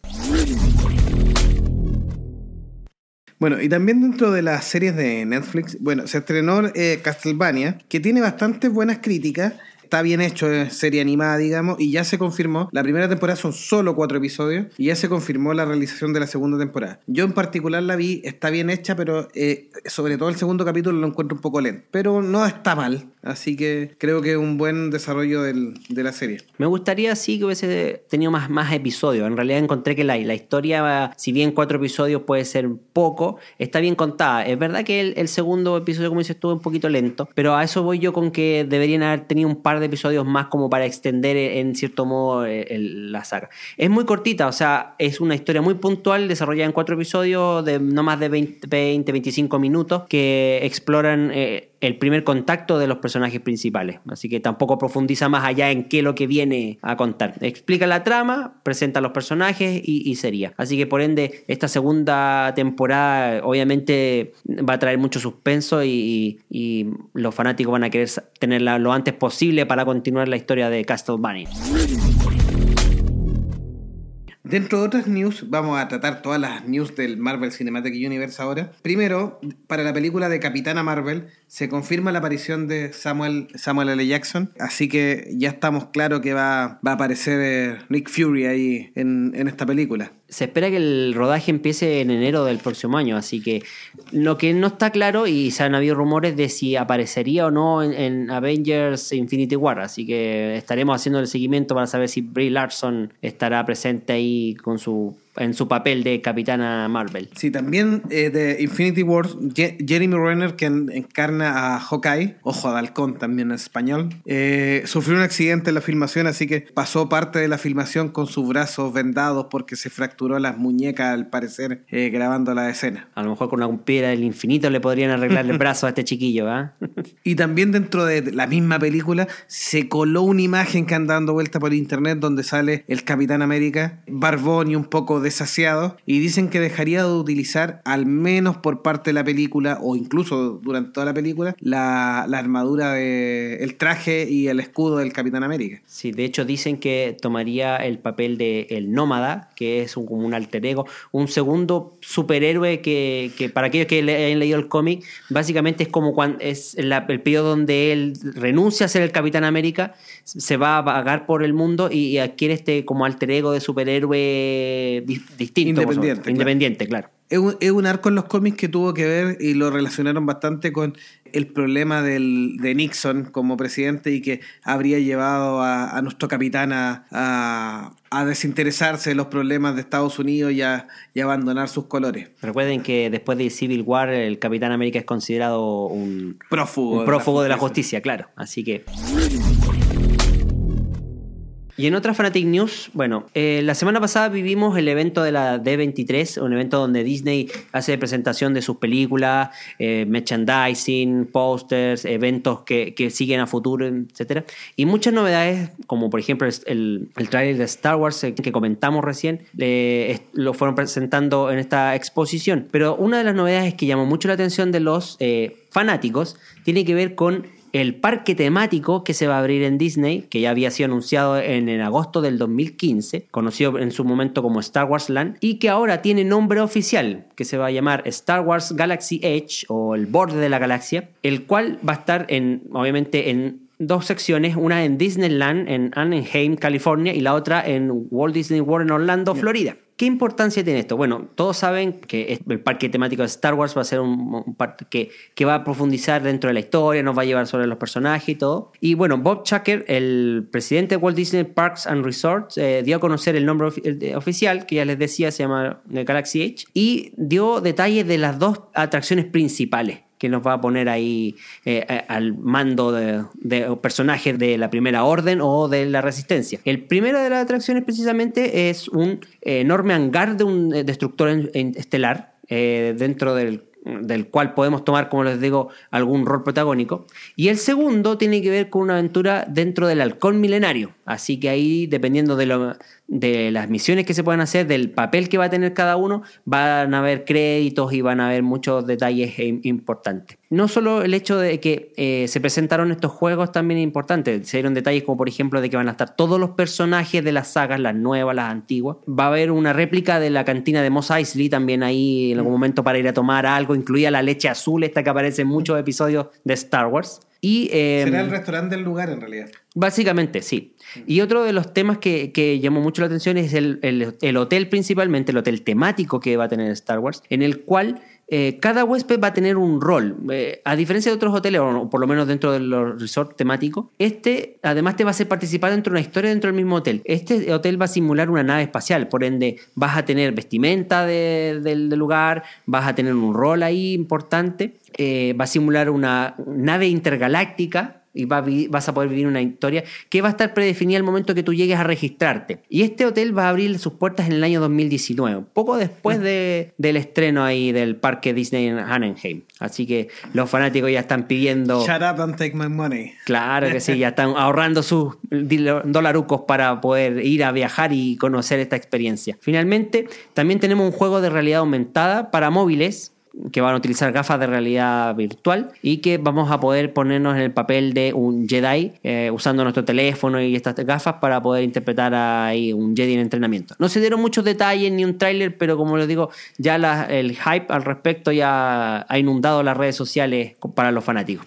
Bueno, y también dentro de las series de Netflix, bueno, se estrenó eh, Castlevania, que tiene bastantes buenas críticas está bien hecho, es serie animada, digamos, y ya se confirmó. La primera temporada son solo cuatro episodios y ya se confirmó la realización de la segunda temporada. Yo en particular la vi, está bien hecha, pero eh, sobre todo el segundo capítulo lo encuentro un poco lento. Pero no está mal, así que creo que es un buen desarrollo del, de la serie. Me gustaría sí que hubiese tenido más, más episodios. En realidad encontré que la, la historia, si bien cuatro episodios puede ser poco, está bien contada. Es verdad que el, segundo episodio, como dices, estuvo un poquito lento, pero a eso voy yo con que deberían haber tenido un par de episodios más como para extender en cierto modo eh, la saga. Es muy cortita, o sea, es una historia muy puntual desarrollada en cuatro episodios de no más de 20, 20 25 minutos que exploran... Eh, el primer contacto de los personajes principales. Así que tampoco profundiza más allá en qué es lo que viene a contar. Explica la trama, presenta los personajes y, sería. Así que por ende, esta segunda temporada obviamente va a traer mucho suspenso y, y los fanáticos van a querer tenerla lo antes posible para continuar la historia de Castlevania. Dentro de otras news, vamos a tratar todas las news del Marvel Cinematic Universe ahora. Primero, para la película de Capitana Marvel, se confirma la aparición de Samuel, Samuel L. Jackson, así que ya estamos claros que va, va a aparecer eh, Nick Fury ahí en, en esta película se espera que el rodaje empiece en enero del próximo año, así que lo que no está claro, y se han habido rumores de si aparecería o no en, Avengers Infinity War, así que estaremos haciendo el seguimiento para saber si Brie Larson estará presente ahí con su en su papel de Capitana Marvel. Sí, también eh, de Infinity War, Jeremy Renner, que encarna a Hawkeye, ojo de halcón también en español, eh, sufrió un accidente en la filmación, así que pasó parte de la filmación con sus brazos vendados porque se fracturó las muñecas, al parecer, eh, grabando la escena. A lo mejor con una piedra del infinito le podrían arreglar el brazo a este chiquillo, ¿ah? y también dentro de la misma película se coló una imagen que anda dando vuelta por internet donde sale el Capitán América, barbón y un poco desasiado y dicen que dejaría de utilizar al menos por parte de la película o incluso durante toda la película la, armadura de el traje y el escudo del Capitán América. Sí, de hecho dicen que tomaría el papel de el nómada, que es un, como un alter ego, un segundo superhéroe que, que para aquellos que hayan leído el cómic, básicamente es como cuando es el periodo donde él renuncia a ser el Capitán América, se va a vagar por el mundo y, adquiere este como alter ego de superhéroe distinto. Independiente. Independiente, claro. Es, un, arco en los cómics que tuvo que ver y lo relacionaron bastante con el problema del, de Nixon como presidente y que habría llevado a, nuestro capitán a, desinteresarse de los problemas de Estados Unidos y a, abandonar sus colores. Recuerden que después de Civil War el Capitán América es considerado un prófugo, prófugo de la justicia, claro. Así que... Y en otra Fanatic News, bueno, eh, la semana pasada vivimos el evento de la D23, un evento donde Disney hace presentación de sus películas, eh, merchandising, posters, eventos que, siguen a futuro, etc. Y muchas novedades, como por ejemplo el, el trailer de Star Wars eh, que comentamos recién, lo fueron presentando en esta exposición. Pero una de las novedades que llamó mucho la atención de los fanáticos tiene que ver con el parque temático que se va a abrir en Disney, que ya había sido anunciado en, agosto del 2015, conocido en su momento como Star Wars Land, y que ahora tiene nombre oficial, que se va a llamar Star Wars Galaxy Edge o el borde de la galaxia, el cual va a estar en, obviamente, en dos secciones, una en Disneyland en Anaheim, California, y la otra en Walt Disney World en Orlando, Florida. ¿Qué importancia tiene esto? Bueno, todos saben que el parque temático de Star Wars va a ser un, parque que, va a profundizar dentro de la historia, nos va a llevar sobre los personajes y todo. Y bueno, Bob Chucker, el presidente de Walt Disney Parks and Resorts, eh, dio a conocer el nombre oficial, que ya les decía, se llama Galaxy Edge, y dio detalles de las dos atracciones principales que nos va a poner ahí eh, eh, al mando de, personajes de la primera orden o de la resistencia. El primero de las atracciones precisamente es un enorme hangar de un destructor estelar eh, dentro del del cual podemos tomar, como les digo, algún rol protagónico. Y el segundo tiene que ver con una aventura dentro del halcón milenario. Así que ahí, dependiendo de lo, de las misiones que se puedan hacer, del papel que va a tener cada uno, van a haber créditos y van a haber muchos detalles importantes. No solo el hecho de que eh, se presentaron estos juegos también es importante, se dieron detalles como por ejemplo de que van a estar todos los personajes de las sagas, las nuevas, las antiguas. Va a haber una réplica de la cantina de Mos Eisley también ahí en algún momento para ir a tomar algo, incluida la leche azul, esta que aparece en muchos episodios de Star Wars. Y, em, Será el restaurante del lugar en realidad. Básicamente, sí. Y otro de los temas que, llamó mucho la atención es el, el, hotel principalmente, el hotel temático que va a tener Star Wars, en el cual eh, cada huésped va a tener un rol. Eh, a diferencia de otros hoteles, o por lo menos dentro de los resorts temáticos, este además te va a hacer participar dentro de una historia dentro del mismo hotel. Este hotel va a simular una nave espacial, por ende vas a tener vestimenta del lugar, vas a tener un rol ahí importante, eh, va a simular una nave intergaláctica y vas a poder vivir una historia que va a estar predefinida al momento que tú llegues a registrarte. Y este hotel va a abrir sus puertas en el año 2019, poco después de, del estreno ahí del parque Disney en Anaheim. Así que los fanáticos ya están pidiendo... Shut up and take my money. Claro que sí, ya están ahorrando sus dolarucos para poder ir a viajar y conocer esta experiencia. Finalmente, también tenemos un juego de realidad aumentada para móviles que van a utilizar gafas de realidad virtual y que vamos a poder ponernos en el papel de un Jedi eh, usando nuestro teléfono y estas gafas para poder interpretar a un Jedi en entrenamiento. No se dieron muchos detalles ni un tráiler, pero como les digo, ya el hype al respecto ya ha inundado las redes sociales para los fanáticos.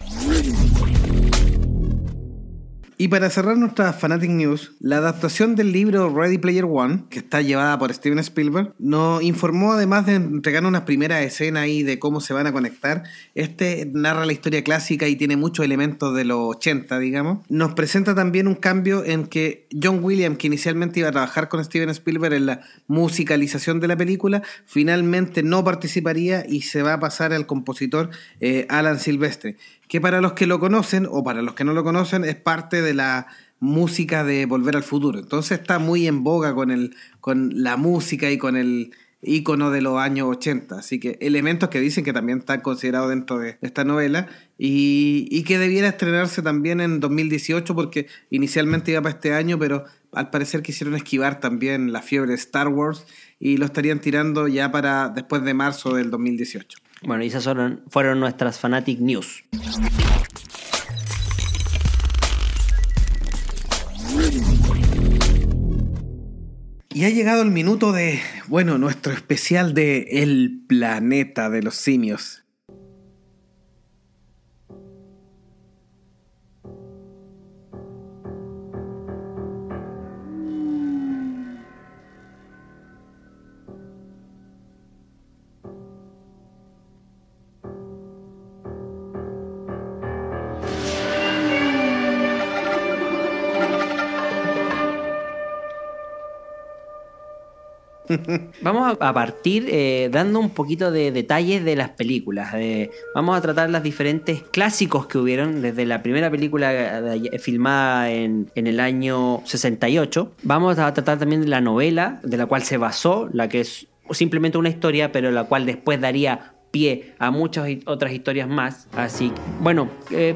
Y para cerrar nuestra Fanatic News, la adaptación del libro Ready Player One, que está llevada por Steven Spielberg, nos informó además de entregar unas primeras escenas ahí de cómo se van a conectar. Este narra la historia clásica y tiene muchos elementos de los 80, digamos. Nos presenta también un cambio en que John Williams, que inicialmente iba a trabajar con Steven Spielberg en la musicalización de la película, finalmente no participaría y se va a pasar al compositor eh, Alan Silvestre que para los que lo conocen o para los que no lo conocen es parte de la música de Volver al Futuro. Entonces está muy en boga con, el, con la música y con el ícono de los años 80. Así que elementos que dicen que también están considerados dentro de esta novela y, y que debiera estrenarse también en 2018 porque inicialmente iba para este año, pero al parecer quisieron esquivar también la fiebre de Star Wars y lo estarían tirando ya para después de marzo del 2018. Bueno, y esas fueron, fueron nuestras Fanatic News. Y ha llegado el minuto de, bueno, nuestro especial de El planeta de los simios. Vamos a partir eh, dando un poquito de detalles de las películas. vamos a tratar los diferentes clásicos que hubieron desde la primera película filmada en, en, el año 68. Vamos a tratar también de la novela de la cual se basó, la que es simplemente una historia, pero la cual después daría pie a muchas otras historias más. Así, bueno, eh,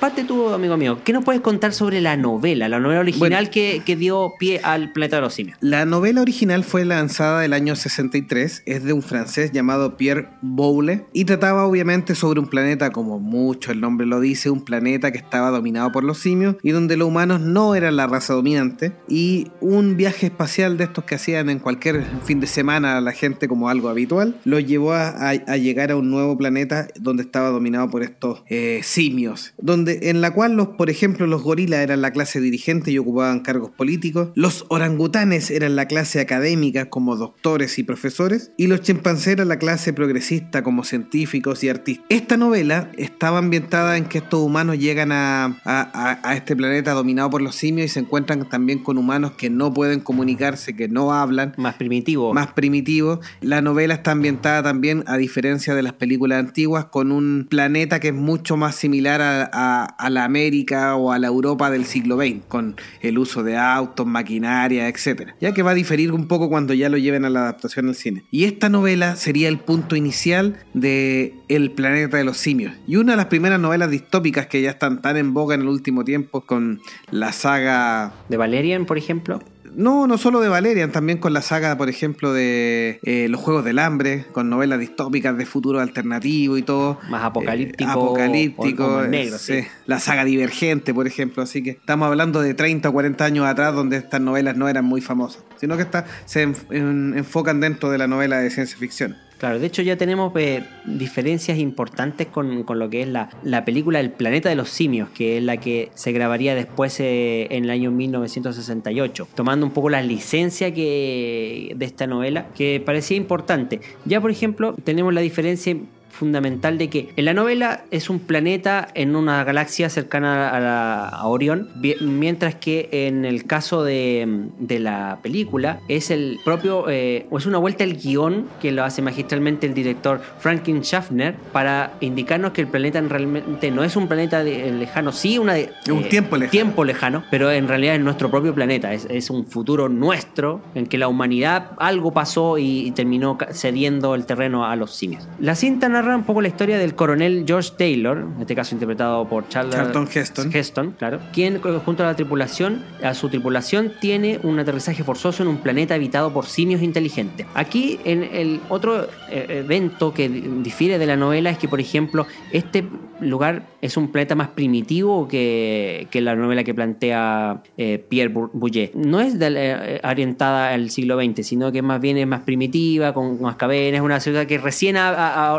parte tú, amigo mío, ¿qué nos puedes contar sobre la novela, la novela original que, que, dio pie al Planeta de los Simios? La novela original fue lanzada el año 63, es de un francés llamado Pierre Boulle y trataba obviamente sobre un planeta, como mucho el nombre lo dice, un planeta que estaba dominado por los simios y donde los humanos no eran la raza dominante y un viaje espacial de estos que hacían en cualquier fin de semana a la gente como algo habitual, lo llevó a, a, a llegar a un nuevo planeta donde estaba dominado por estos eh, simios, donde en la cual los, por ejemplo, los gorilas eran la clase dirigente y ocupaban cargos políticos, los orangutanes eran la clase académica como doctores y profesores, y los chimpancés eran la clase progresista como científicos y artistas. Esta novela estaba ambientada en que estos humanos llegan a, a, a este planeta dominado por los simios y se encuentran también con humanos que no pueden comunicarse, que no hablan. Más primitivos. Más primitivos. La novela está ambientada también, a diferencia de las películas antiguas, con un planeta que es mucho más similar a, la América o a la Europa del siglo XX, con el uso de autos, maquinaria, etc. Ya que va a diferir un poco cuando ya lo lleven a la adaptación al cine. Y esta novela sería el punto inicial de El planeta de los simios. Y una de las primeras novelas distópicas que ya están tan en boga en el último tiempo con la saga... ¿De Valerian, por ejemplo? No, no solo de Valerian, también con la saga, por ejemplo, de eh, los Juegos del Hambre, con novelas distópicas de futuro alternativo y todo. Más apocalíptico. Eh, apocalíptico. negro, sí. La saga Divergente, por ejemplo. Así que estamos hablando de 30 o 40 años atrás donde estas novelas no eran muy famosas, sino que se enfocan dentro de la novela de ciencia ficción. Claro, de hecho ya tenemos eh, diferencias importantes con, lo que es la, la, película El planeta de los simios, que es la que se grabaría después eh, en el año 1968, tomando un poco la licencia que, de esta novela, que parecía importante. Ya por ejemplo tenemos la diferencia fundamental de que en la novela es un planeta en una galaxia cercana a, la, a Orión, mientras que en el caso de, de la película es el propio, eh, o es una vuelta al guion que lo hace magistralmente el director Franklin Schaffner para indicarnos que el planeta realmente no es un planeta lejano, sí una de, un eh, tiempo lejano. tiempo lejano, pero en realidad es nuestro propio planeta, es, es un futuro nuestro en que la humanidad algo pasó y, terminó cediendo el terreno a los simios. La cinta narra un poco la historia del coronel George Taylor, en este caso interpretado por Charlton Heston. Heston, claro, quien junto a la tripulación, a su tripulación tiene un aterrizaje forzoso en un planeta habitado por simios inteligentes. Aquí en el otro eh, evento que difiere de la novela es que, por ejemplo, este lugar es un planeta más primitivo que, que la novela que plantea eh, Pierre Bouillet. No es eh, orientada al siglo XX, sino que más bien es más primitiva, con más cavernas, es una ciudad que recién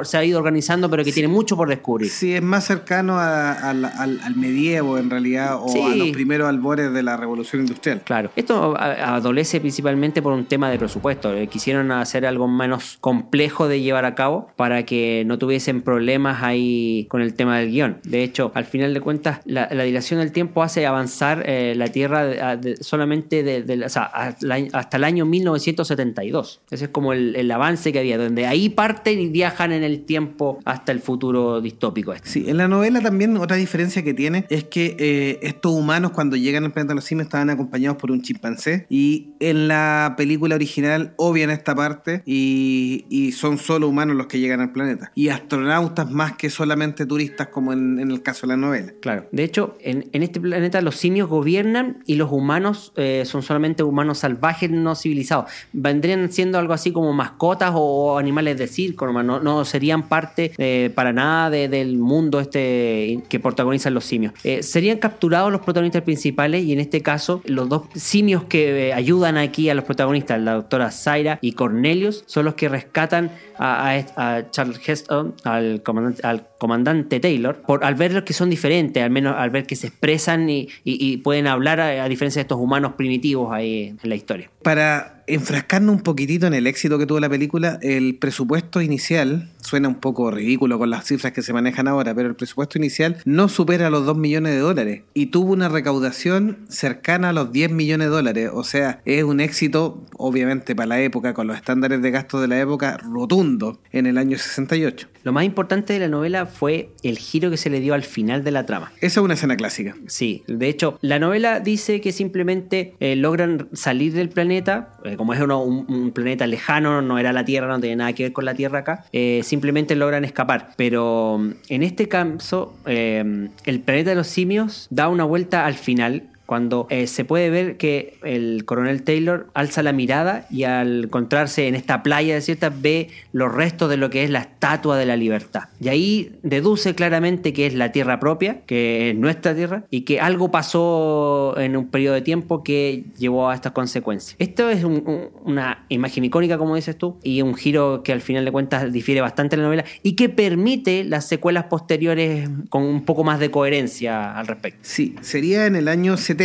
se ha ido organizando, pero que tiene mucho por descubrir. Sí, es más cercano al, medievo en realidad, o a los primeros albores de la revolución industrial. Claro, esto adolece principalmente por un tema de presupuesto. Quisieron hacer algo menos complejo de llevar a cabo para que no tuviesen problemas ahí con el tema del guion. De hecho, al final de cuentas, la, dilación del tiempo hace avanzar eh, la Tierra solamente de, hasta el año 1972. Ese es como el, avance que había, donde ahí parten y viajan en el tiempo hasta el futuro distópico. Este. Sí, en la novela también otra diferencia que tiene es que eh, estos humanos cuando llegan al planeta de los simios estaban acompañados por un chimpancé y en la película original obvian esta parte y, son solo humanos los que llegan al planeta. Y astronautas más que solamente turistas como en, el caso de la novela. Claro. De hecho, en, este planeta los simios gobiernan y los humanos eh, son solamente humanos salvajes no civilizados. Vendrían siendo algo así como mascotas o animales de circo, no, no serían parte eh, para nada del mundo este que protagonizan los simios. Eh, serían capturados los protagonistas principales y en este caso los dos simios que ayudan aquí a los protagonistas, la doctora Zaira y Cornelius, son los que rescatan a, Charles Heston, al comandante, al comandante Taylor, por, al ver que son diferentes, al menos al ver que se expresan y, pueden hablar a, diferencia de estos humanos primitivos ahí en la historia. Para enfrascarnos un poquitito en el éxito que tuvo la película, el presupuesto inicial, suena un poco ridículo con las cifras que se manejan ahora, pero el presupuesto inicial no supera los 2 millones de dólares y tuvo una recaudación cercana a los 10 millones de dólares. O sea, es un éxito, obviamente para la época, con los estándares de gasto de la época, rotundo en el año 68. Lo más importante de la novela fue el giro que se le dio al final de la trama. Esa es una escena clásica. Sí, de hecho, la novela dice que simplemente eh, logran salir del planeta, eh, como es un, planeta lejano, no era la Tierra, no tiene nada que ver con la Tierra acá, eh, simplemente logran escapar. Pero mm, en este caso, el planeta de los simios da una vuelta al final cuando eh, se puede ver que el coronel Taylor alza la mirada y al encontrarse en esta playa desierta ve los restos de lo que es la estatua de la libertad. Y ahí deduce claramente que es la tierra propia, que es nuestra tierra, y que algo pasó en un periodo de tiempo que llevó a estas consecuencias. Esto es una imagen icónica, como dices tú, y un giro que al final de cuentas difiere bastante de la novela y que permite las secuelas posteriores con un poco más de coherencia al respecto. Sí, sería en el año 70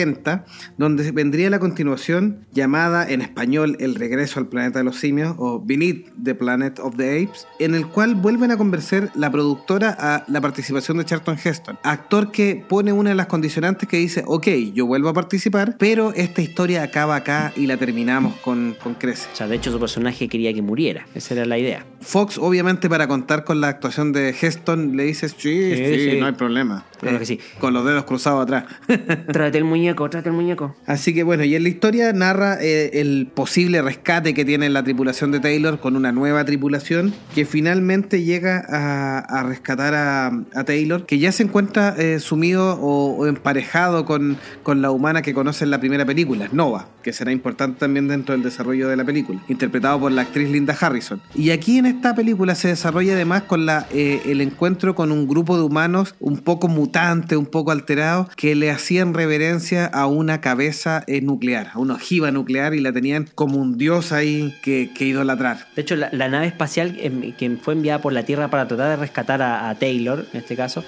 donde vendría la continuación llamada en español El regreso al planeta de los simios o Beneath the Planet of the Apes, en el cual vuelven a convencer la productora a la participación de Charlton Heston, actor que pone una de las condicionantes que dice, ok, yo vuelvo a participar, pero esta historia acaba acá y la terminamos con, con Crece. O sea, de hecho su personaje quería que muriera, esa era la idea. Fox, obviamente, para contar con la actuación de Heston, le dice, sí, sí, no hay problema. Claro que sí. Con los dedos cruzados atrás. Trate el muñeco, trate el muñeco. Así que bueno, y en la historia narra eh, el posible rescate que tiene la tripulación de Taylor con una nueva tripulación que finalmente llega a, rescatar a, Taylor, que ya se encuentra eh, sumido o, emparejado con, con la humana que conoce en la primera película, Nova, que será importante también dentro del desarrollo de la película, interpretado por la actriz Linda Harrison. Y aquí en esta película se desarrolla además con la, eh, el encuentro con un grupo de humanos un poco mutados un poco alterado que le hacían reverencia a una cabeza eh, nuclear, a una ojiva nuclear y la tenían como un dios ahí que, idolatrar. De hecho, la, nave espacial em, que fue enviada por la Tierra para tratar de rescatar a, Taylor, en este caso,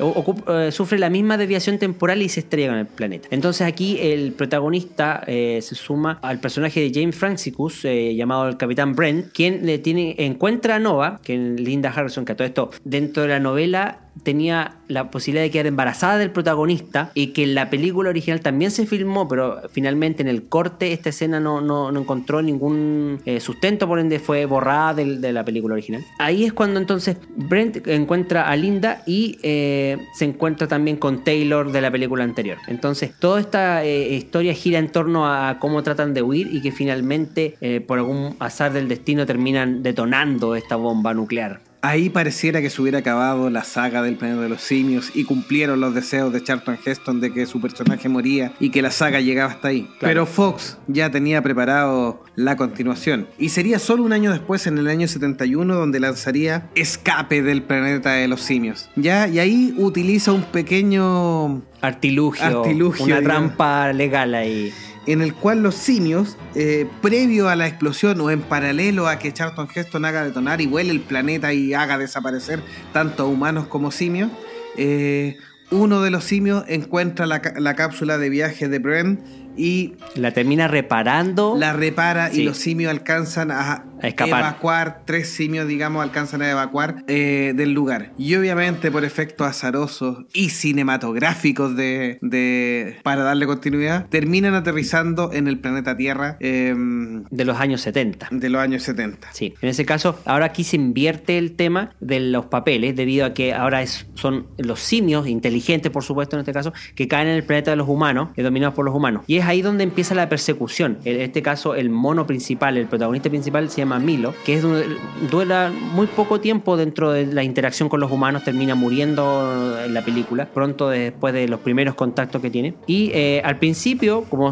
eh, sufre la misma desviación temporal y se estrella con el planeta. Entonces aquí el protagonista eh, se suma al personaje de James Franciscus, llamado el Capitán Brent, quien le tiene, encuentra a Nova, que Linda Harrison, que a todo esto dentro de la novela tenía la posibilidad de quedar embarazada del protagonista y que la película original también se filmó, pero finalmente en el corte esta escena no, no, no encontró ningún eh, sustento, por ende fue borrada de, la película original. Ahí es cuando entonces Brent encuentra a Linda y eh, se encuentra también con Taylor de la película anterior. Entonces toda esta eh, historia gira en torno a cómo tratan de huir y que finalmente eh, por algún azar del destino terminan detonando esta bomba nuclear. Ahí pareciera que se hubiera acabado la saga del planeta de los simios y cumplieron los deseos de Charlton Heston de que su personaje moría y que la saga llegaba hasta ahí. Claro. Pero Fox ya tenía preparado la continuación. Y sería solo un año después, en el año 71, donde lanzaría Escape del planeta de los simios. Ya, y ahí utiliza un pequeño Artilugio, Artilugio, una digamos. trampa legal ahí. En el cual los simios, eh, previo a la explosión o en paralelo a que Charlton Heston haga detonar y vuele el planeta y haga desaparecer tanto humanos como simios, eh, uno de los simios encuentra la, la cápsula de viaje de Brent y La termina reparando. la repara Sí. y los simios alcanzan a, A escapar. evacuar, tres simios, digamos, alcanzan a evacuar eh, del lugar. Y obviamente por efectos azarosos y cinematográficos de, de- para darle continuidad, terminan aterrizando en el planeta Tierra eh, de los años 70. de los años 70. Sí, en ese caso, ahora aquí se invierte el tema de los papeles, debido a que ahora es- son los simios, inteligentes por supuesto en este caso, que caen en el planeta de los humanos, dominados por los humanos. Y es ahí donde empieza la persecución. En este caso, el mono principal, el protagonista principal se llama Milo, que es dura muy poco tiempo dentro de la interacción con los humanos, termina muriendo en la película, pronto después de los primeros contactos que tiene. Y eh, al principio, como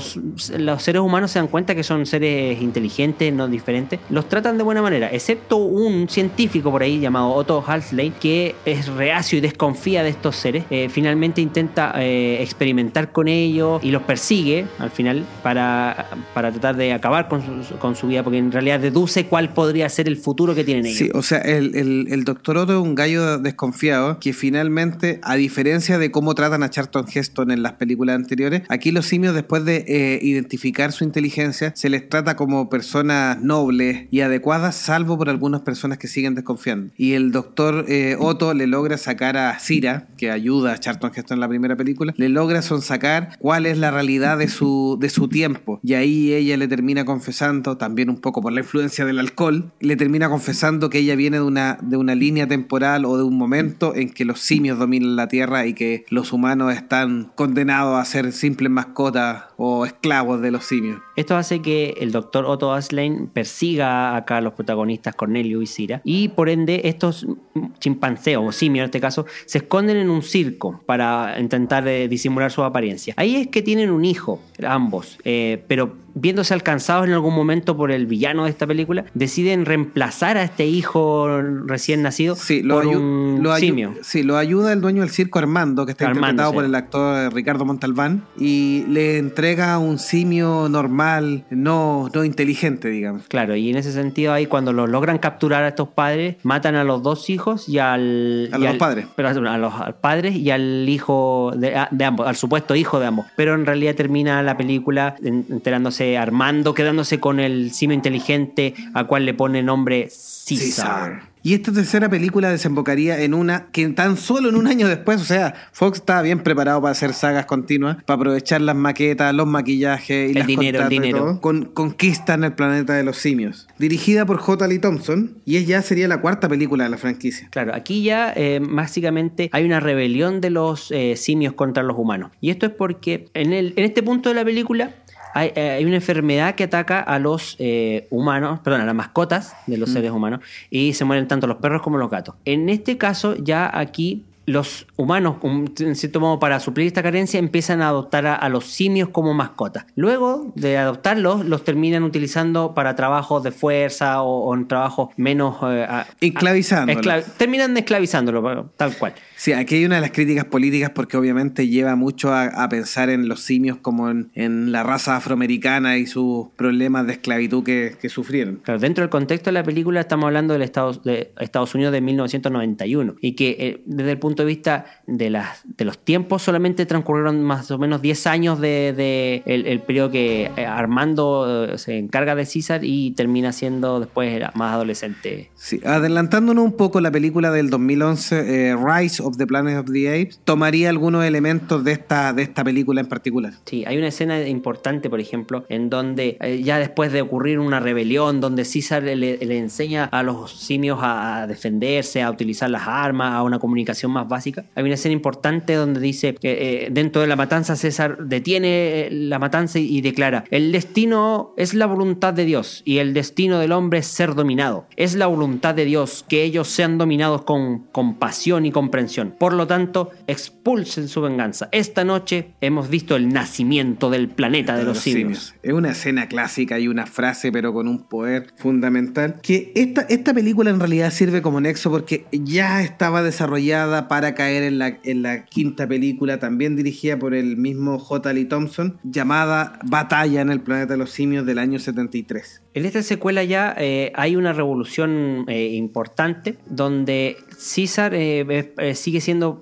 los seres humanos se dan cuenta que son seres inteligentes, no diferentes, los tratan de buena manera, excepto un científico por ahí llamado Otto Halsley, que es reacio y desconfía de estos seres. Eh, finalmente intenta eh, experimentar con ellos y los persigue al final para, para tratar de acabar con su, con su vida, porque en realidad deduce cuál podría ser el futuro que tienen ellos. Sí, o sea, el, el, el doctor Otto es un gallo desconfiado que finalmente, a diferencia de cómo tratan a Charlton Heston en las películas anteriores, aquí los simios, después de eh, identificar su inteligencia, se les trata como personas nobles y adecuadas, salvo por algunas personas que siguen desconfiando. Y el doctor eh, Otto le logra sacar a Cira, que ayuda a Charlton Heston en la primera película, le logra sonsacar cuál es la realidad de su, de su tiempo. Y ahí ella le termina confesando, también un poco por la influencia del alcohol, le termina confesando que ella viene de una, de una línea temporal o de un momento en que los simios dominan la Tierra y que los humanos están condenados a ser simples mascotas o esclavos de los simios. Esto hace que el doctor Otto Aslane persiga acá a los protagonistas Cornelio y Cira y por ende estos chimpancés o simios en este caso se esconden en un circo para intentar eh, disimular su apariencia. Ahí es que tienen un hijo, ambos, eh, pero viéndose alcanzados en algún momento por el villano de esta película, deciden reemplazar a este hijo recién nacido Sí, lo, por un lo simio. sí, lo ayuda el dueño del circo Armando, que está Armando, interpretado sí. por el actor Ricardo Montalbán, y le entrega un simio normal, no, no inteligente, digamos. Claro, y en ese sentido ahí cuando los logran capturar a estos padres, matan a los dos hijos y al... A y los al- padres. Pero a los padres y al hijo de, a- de ambos, al supuesto hijo de ambos. Pero en realidad termina la película en- enterándose Armando, quedándose con el simio inteligente a cual le pone nombre César. Y esta tercera película desembocaría en una que tan solo en un año después, o sea, Fox estaba bien preparado para hacer sagas continuas, para aprovechar las maquetas, los maquillajes y El las dinero, el contratas y dinero. todo, con, conquistan el planeta de los simios. Dirigida por J. Lee Thompson, y ella sería la cuarta película de la franquicia. Claro, aquí ya eh, básicamente hay una rebelión de los eh, simios contra los humanos. Y esto es porque en, el, en este punto de la película hay, eh, hay una enfermedad que ataca a los eh, humanos, perdón, a las mascotas de los seres humanos y se mueren tanto los perros como los gatos. En este caso, ya aquí los humanos, en cierto modo, para suplir esta carencia, empiezan a adoptar a, los simios como mascotas. Luego de adoptarlos, los terminan utilizando para trabajos de fuerza o, en trabajos menos... Eh, terminan esclavizándolo, tal cual. Sí, aquí hay una de las críticas políticas porque obviamente lleva mucho a, pensar en los simios como en, la raza afroamericana y sus problemas de esclavitud que, sufrieron. Claro, dentro del contexto de la película estamos hablando del Estados, de Estados Unidos de 1991 y que eh, desde el punto de vista de, las, de los tiempos solamente transcurrieron más o menos 10 años de, el, periodo que eh, Armando eh, se encarga de César y termina siendo después más adolescente. Sí, adelantándonos un poco la película del 2011, Rise of the Planet of the Apes, tomaría algunos elementos de esta, de esta película en particular. Sí, hay una escena importante, por ejemplo, en donde eh, ya después de ocurrir una rebelión, donde César le, enseña a los simios a defenderse, a utilizar las armas, a una comunicación más básica. Hay una escena importante donde dice que eh, dentro de la matanza César detiene eh, la matanza y, declara, el destino es la voluntad de Dios y el destino del hombre es ser dominado. Es la voluntad de Dios que ellos sean dominados con compasión y comprensión por lo tanto, expulsen su venganza. Esta noche hemos visto el nacimiento del planeta de, los, simios. Es una escena clásica y una frase, pero con un poder fundamental. Que esta, esta película en realidad sirve como nexo porque ya estaba desarrollada para caer en la, en la quinta película, también dirigida por el mismo J. Lee Thompson, llamada Batalla en el planeta de los simios del año 73. En esta secuela ya eh, hay una revolución eh, importante donde César eh, sigue siendo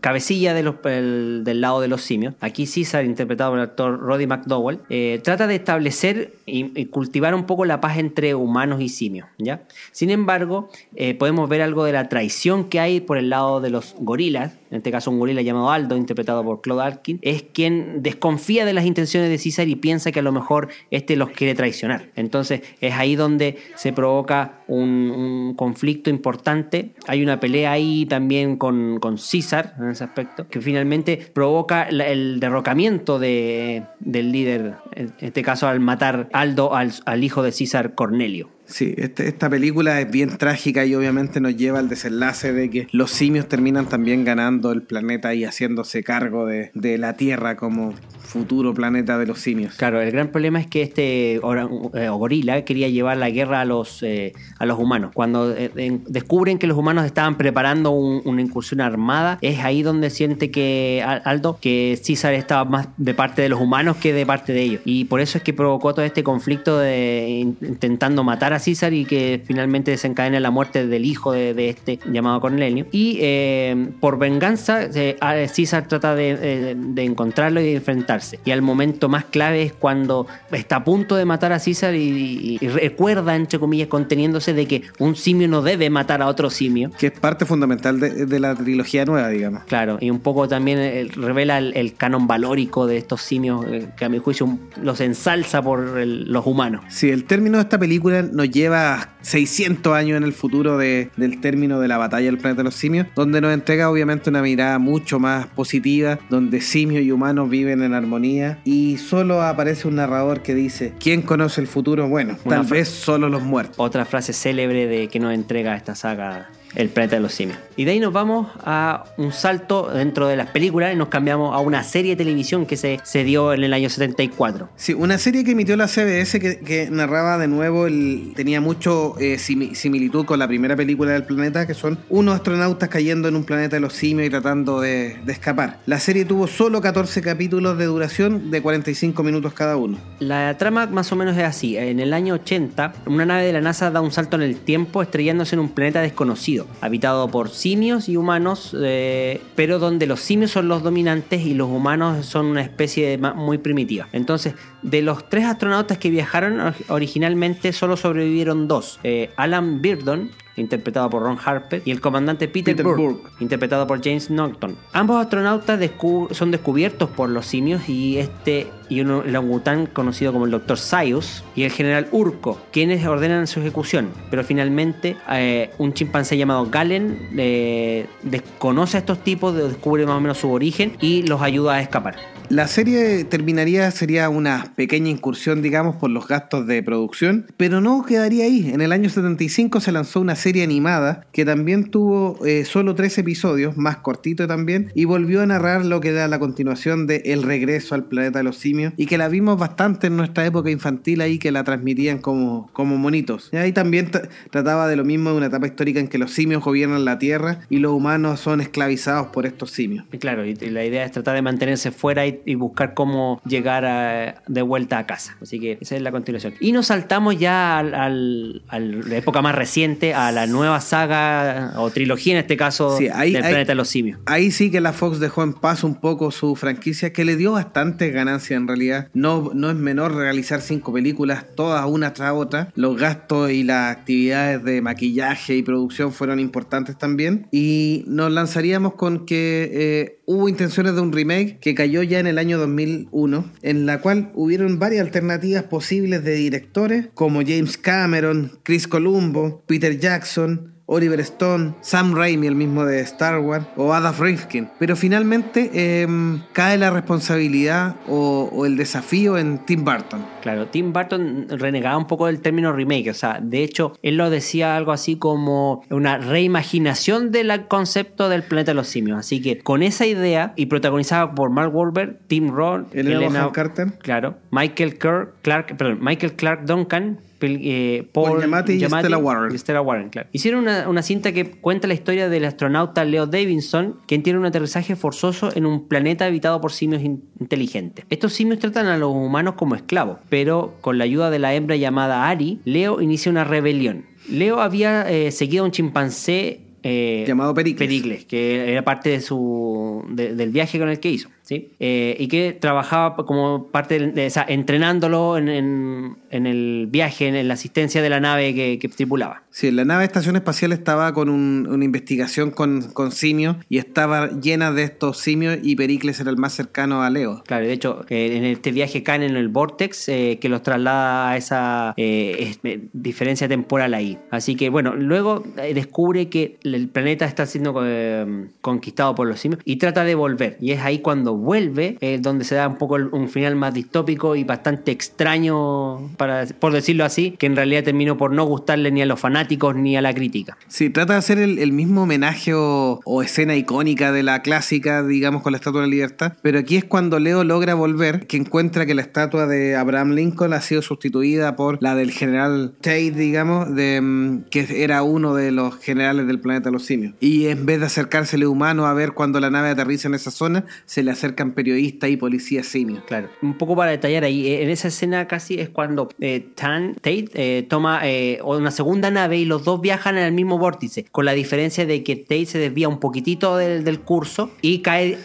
cabecilla de los, del lado de los simios. Aquí César, interpretado por el actor Roddy McDowell, trata de establecer y, cultivar un poco la paz entre humanos y simios. ¿ya? Sin embargo, podemos ver algo de la traición que hay por el lado de los gorilas, en este caso un gorila llamado Aldo, interpretado por Claude Arkin, es quien desconfía de las intenciones de César y piensa que a lo mejor este los quiere traicionar. Entonces es ahí donde se provoca un, conflicto importante. Hay una pelea ahí también con, con, César en ese aspecto, que finalmente provoca el derrocamiento de, del líder, en este caso al matar Aldo al, al hijo de César Cornelio. Sí, este, esta película es bien trágica y obviamente nos lleva al desenlace de que los simios terminan también ganando el planeta y haciéndose cargo de, de la Tierra como futuro planeta de los simios. Claro, el gran problema es que este eh, gorila quería llevar la guerra a los, eh, a los humanos. Cuando eh, descubren que los humanos estaban preparando una incursión armada, es ahí donde siente que Aldo que César estaba más de parte de los humanos que de parte de ellos. Y por eso es que provocó todo este conflicto de intentando matar a César y que finalmente desencadena la muerte del hijo de, este llamado Cornelio. Y por venganza, César trata de, de encontrarlo y de enfrentarse y al momento más clave es cuando está a punto de matar a César y, recuerda, entre comillas, conteniéndose de que un simio no debe matar a otro simio. Que es parte fundamental de, la trilogía nueva, digamos. Claro, y un poco también eh, revela el, canon valórico de estos simios, eh, que a mi juicio los ensalza por los humanos. Sí, el término de esta película nos lleva 600 años en el futuro del término de la batalla del planeta de los simios, donde nos entrega obviamente una mirada mucho más positiva, donde simios y humanos viven en armonía y solo aparece un narrador que dice, ¿quién conoce el futuro? Bueno, tal vez solo los muertos. Otra frase célebre de que nos entrega esta saga el planeta de los simios. Y de ahí nos vamos a un salto dentro de las películas y nos cambiamos a una serie de televisión que se, se dio en el año 74. Sí, una serie que emitió la CBS que, narraba de nuevo, el, tenía mucho eh, similitud con la primera película del planeta, que son unos astronautas cayendo en un planeta de los simios y tratando de, de escapar. La serie tuvo solo 14 capítulos de duración de 45 minutos cada uno. La trama más o menos es así. En el año 80, una nave de la NASA da un salto en el tiempo estrellándose en un planeta desconocido habitado por simios y humanos, eh, pero donde los simios son los dominantes y los humanos son una especie muy primitiva. Entonces, de los tres astronautas que viajaron originalmente, solo sobrevivieron dos: eh, Alan Birdon, interpretado por Ron Harper, y el comandante Peter, Burke, interpretado por James Norton. Ambos astronautas son descubiertos por los simios y este y un orangután conocido como el Dr. Sayus y el general Urco, quienes ordenan su ejecución. Pero finalmente eh, un chimpancé llamado Galen eh, desconoce a estos tipos, descubre más o menos su origen y los ayuda a escapar. La serie terminaría, sería una pequeña incursión, digamos, por los gastos de producción, pero no quedaría ahí. En el año 75 se lanzó una serie animada que también tuvo eh, solo tres episodios, más cortito también, y volvió a narrar lo que era la continuación de El regreso al planeta de los simios, y que la vimos bastante en nuestra época infantil ahí, que la transmitían como, como monitos. Y ahí también trataba de lo mismo de una etapa histórica en que los simios gobiernan la Tierra y los humanos son esclavizados por estos simios. Y claro, y la idea es tratar de mantenerse fuera y y buscar cómo llegar de vuelta a casa. Así que esa es la continuación. Y nos saltamos ya a la época más reciente, a la nueva saga o trilogía en este caso del planeta de los simios. Ahí sí que la Fox dejó en paz un poco su franquicia, que le dio bastante ganancia en realidad. No, no es menor realizar cinco películas, todas una tras otra. Los gastos y las actividades de maquillaje y producción fueron importantes también. Y nos lanzaríamos con que eh, hubo intenciones de un remake que cayó ya en el año 2001, en la cual hubieron varias alternativas posibles de directores como James Cameron, Chris Columbo, Peter Jackson, Oliver Stone, Sam Raimi, el mismo de Star Wars, o Adam Rifkin. Pero finalmente em, cae la responsabilidad o, el desafío en Tim Burton. Claro, Tim Burton renegaba un poco del término remake, o sea, de hecho, él lo decía algo así como una reimaginación del concepto del planeta de los simios. Así que con esa idea, y protagonizada por Mark Wahlberg, Tim Roth, Elena Carter, claro, Michael Clark, perdón, Michael Clark Duncan, eh, Paul Giamatti y Stella Warren. Warren claro. Hicieron una, cinta que cuenta la historia del astronauta Leo Davidson, quien tiene un aterrizaje forzoso en un planeta habitado por simios inteligentes. Estos simios tratan a los humanos como esclavos, pero con la ayuda de la hembra llamada Ari, Leo inicia una rebelión. Leo había eh, seguido a un chimpancé eh, llamado Pericles. Pericles. que era parte de su, del viaje con el que hizo. Eh, y que trabajaba como parte de, entrenándolo en, el viaje, en, la asistencia de la nave que, tripulaba. Sí, la nave de estación espacial estaba con una investigación con, simios y estaba llena de estos simios y Pericles era el más cercano a Leo. Claro, de hecho, eh, en este viaje caen en el Vortex eh, que los traslada a esa diferencia temporal ahí. Así que bueno, luego descubre que el planeta está siendo conquistado por los simios y trata de volver. Y es ahí cuando vuelve, eh, donde se da un poco un final más distópico y bastante extraño, para, por decirlo así, que en realidad terminó por no gustarle ni a los fanáticos ni a la crítica. Sí, trata de hacer el, mismo homenaje o, escena icónica de la clásica, digamos, con la Estatua de la Libertad, pero aquí es cuando Leo logra volver, que encuentra que la estatua de Abraham Lincoln ha sido sustituida por la del general Tate, digamos, mm, que era uno de los generales del planeta los simios. Y en vez de acercársele humano a ver cuando la nave aterriza en esa zona, se le acercan periodistas y policías simios. Claro. Un poco para detallar ahí, eh, en esa escena casi es cuando eh, Tan Tate eh, toma una segunda nave y los dos viajan en el mismo vórtice, con la diferencia de que Tate se desvía un poquitito del, curso y cae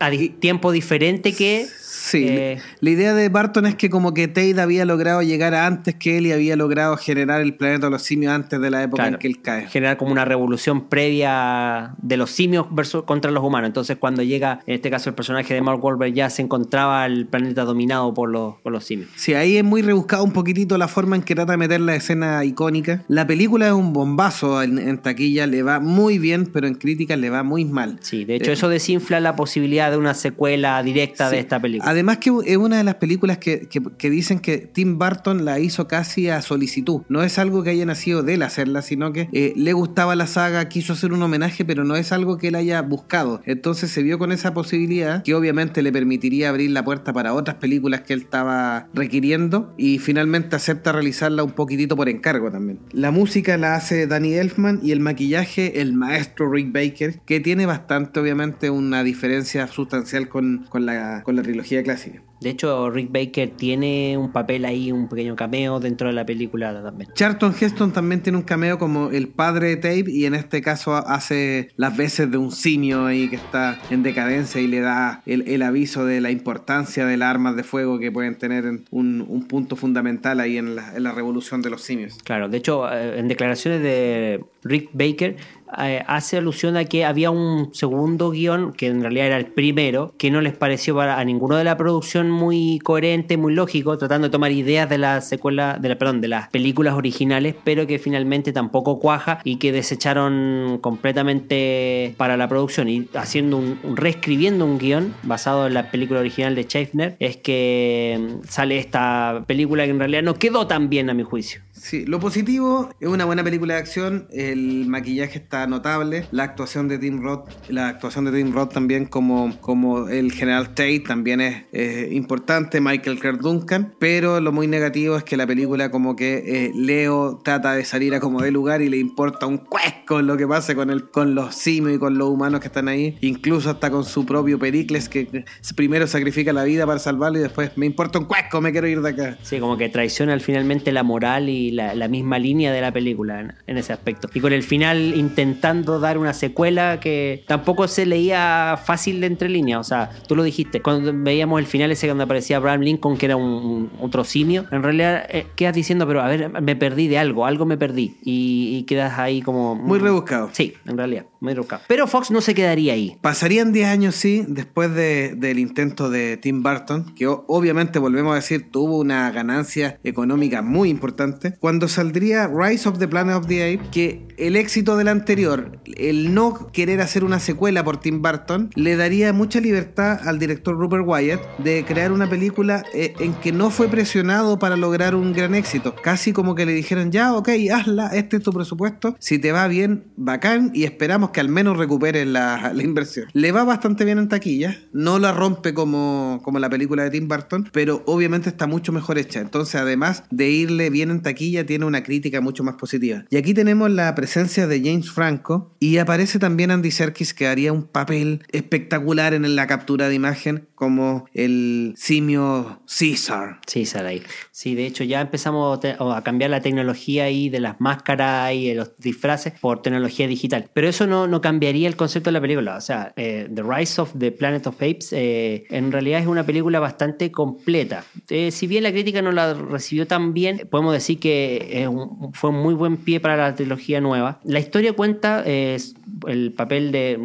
a tiempo diferente que Sí, eh, la idea de Barton es que como que Tate había logrado llegar antes que él y había logrado generar el planeta de los simios antes de la época en que él cae. Generar como una revolución previa de los simios versus, contra los humanos. Entonces cuando llega, en este caso el personaje de Mark Wahlberg ya se encontraba el planeta dominado por los, por los simios. Sí, ahí es muy rebuscado un poquitito la forma en que trata de meter la escena icónica. La película es un bombazo en, taquilla, le va muy bien, pero en crítica le va muy mal. Sí, de hecho eh, eso desinfla la posibilidad de una secuela directa de esta película. Además que es una de las películas que, dicen que Tim Burton la hizo casi a solicitud. No es algo que haya nacido de él hacerla, sino que eh, le gustaba la saga, quiso hacer un homenaje, pero no es algo que él haya buscado. Entonces se vio con esa posibilidad que obviamente le permitiría abrir la puerta para otras películas que él estaba requiriendo y finalmente acepta realizarla un poquitito por encargo también. La música la hace Danny Elfman y el maquillaje el maestro Rick Baker, que tiene bastante obviamente una diferencia sustancial con, la, con la trilogía clásica clásica de hecho, Rick Baker tiene un papel ahí, un pequeño cameo dentro de la película también. Charlton Heston también tiene un cameo como el padre de Tape y en este caso hace las veces de un simio ahí que está en decadencia y le da el, aviso de la importancia de las armas de fuego que pueden tener un, un punto fundamental ahí en la, en la revolución de los simios. Claro, de hecho, eh, en declaraciones de Rick Baker eh, hace alusión a que había un segundo guion, que en realidad era el primero, que no les pareció para, a ninguno de la producción muy coherente, muy lógico, tratando de tomar ideas de la secuela, de la, perdón, de las películas originales, pero que finalmente tampoco cuaja y que desecharon completamente para la producción y haciendo un, reescribiendo un guion basado en la película original de Schaffner, es que mm, sale esta película que en realidad no quedó tan bien a mi juicio. Sí, lo positivo es una buena película de acción, el maquillaje está notable, la actuación de Tim Roth, la actuación de Tim Roth también como, como el general Tate también es importante, Michael Clark Duncan, pero lo muy negativo es que la película como que eh, Leo trata de salir a como de lugar y le importa un cuesco lo que pase con, el, con los simios y con los humanos que están ahí, incluso hasta con su propio Pericles que primero sacrifica la vida para salvarlo y después me importa un cuesco, me quiero ir de acá. Sí, como que traiciona finalmente la moral y la, misma línea de la película en, ese aspecto. Y con el final intentando dar una secuela que tampoco se leía fácil de entre líneas. O sea, tú lo dijiste, cuando veíamos el final ese donde aparecía Abraham Lincoln, que era un, otro simio, en realidad eh, quedas diciendo, pero a ver, me perdí de algo, algo me perdí. Y, quedas ahí como... Muy rebuscado. Sí, en realidad, muy rebuscado. Pero Fox no se quedaría ahí. Pasarían 10 años, sí, después del intento de Tim Burton, que obviamente, volvemos a decir, tuvo una ganancia económica muy importante. Cuando saldría Rise of the Planet of the Apes, que el éxito del anterior, el no querer hacer una secuela por Tim Burton, le daría mucha libertad al director Rupert Wyatt de crear una película eh, en que no fue presionado para lograr un gran éxito. Casi como que le dijeron, ya, ok, hazla, este es tu presupuesto, si te va bien, bacán, y esperamos que al menos recuperes la, la inversión. Le va bastante bien en taquilla, no la rompe como, como la película de Tim Burton, pero obviamente está mucho mejor hecha. Entonces, además de irle bien en taquilla, tiene una crítica mucho más positiva. Y aquí tenemos la presencia de James Franco y aparece también Andy Serkis que haría un papel espectacular en la captura de imagen como el simio César. César ahí. Sí, de hecho ya empezamos a cambiar la tecnología ahí de las máscaras y de los disfraces por tecnología digital. Pero eso no, no cambiaría el concepto de la película. O sea, eh, The Rise of the Planet of Apes eh, en realidad es una película bastante completa. Eh, si bien la crítica no la recibió tan bien, podemos decir que fue un muy buen pie para la trilogía nueva. La historia cuenta el papel de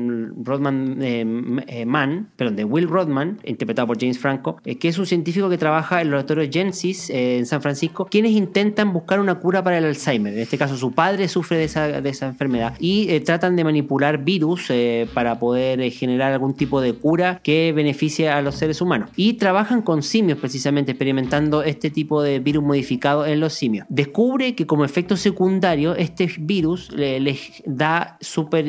Rodman Mann, perdón, de Will Rodman, interpretado por James Franco, eh, que es un científico que trabaja en el laboratorio Genesis eh, en San Francisco, quienes intentan buscar una cura para el Alzheimer. En este caso, su padre sufre de esa, de esa enfermedad y eh, tratan de manipular virus para poder generar algún tipo de cura que beneficie a los seres humanos. Y trabajan con simios precisamente, experimentando este tipo de virus modificado en los simios. Descubre que como efecto secundario, este virus les da súper,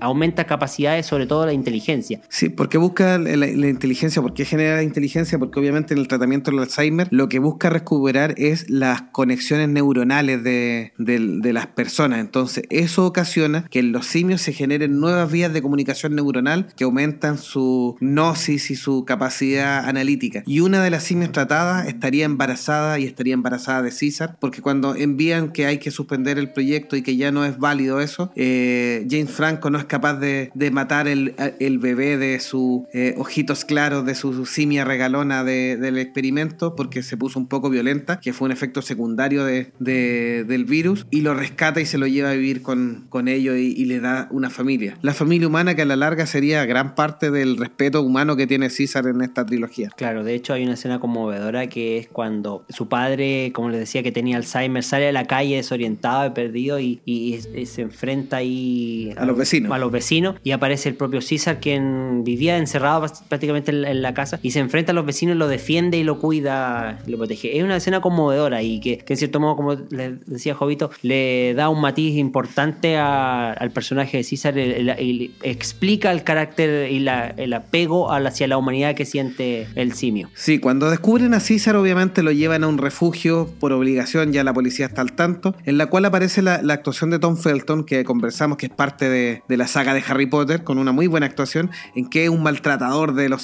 aumenta capacidades, sobre todo la inteligencia. Sí, porque busca la, la inteligencia. ¿Por qué genera inteligencia? Porque obviamente en el tratamiento del Alzheimer lo que busca recuperar es las conexiones neuronales de, las personas. Entonces eso ocasiona que en los simios se generen nuevas vías de comunicación neuronal que aumentan su gnosis y su capacidad analítica. Y una de las simios tratadas estaría embarazada y estaría embarazada de César, porque cuando envían que hay que suspender el proyecto y que ya no es válido eso, eh, James Franco no es capaz de, matar el, bebé de sus eh, ojitos claro de su simia regalona del experimento porque se puso un poco violenta, que fue un efecto secundario de, del virus, y lo rescata y se lo lleva a vivir con, con ellos y, le da una familia. La familia humana que a la larga sería gran parte del respeto humano que tiene César en esta trilogía. Claro, de hecho hay una escena conmovedora que es cuando su padre, como les decía, que tenía Alzheimer, sale a la calle desorientado y perdido y, y, se enfrenta ahí a, los vecinos. A los vecinos y aparece el propio César quien vivía encerrado prácticamente en, la casa y se enfrenta a los vecinos, lo defiende y lo cuida lo protege. Es una escena conmovedora y que, en cierto modo, como le decía Jovito, le da un matiz importante al personaje de César y, explica el carácter y el apego hacia la humanidad que siente el simio. Sí, cuando descubren a César obviamente lo llevan a un refugio por obligación, ya la policía está al tanto, en la cual aparece la, actuación de Tom Felton, que conversamos que es parte de la saga de Harry Potter, con una muy buena actuación, en que es un maltratador de los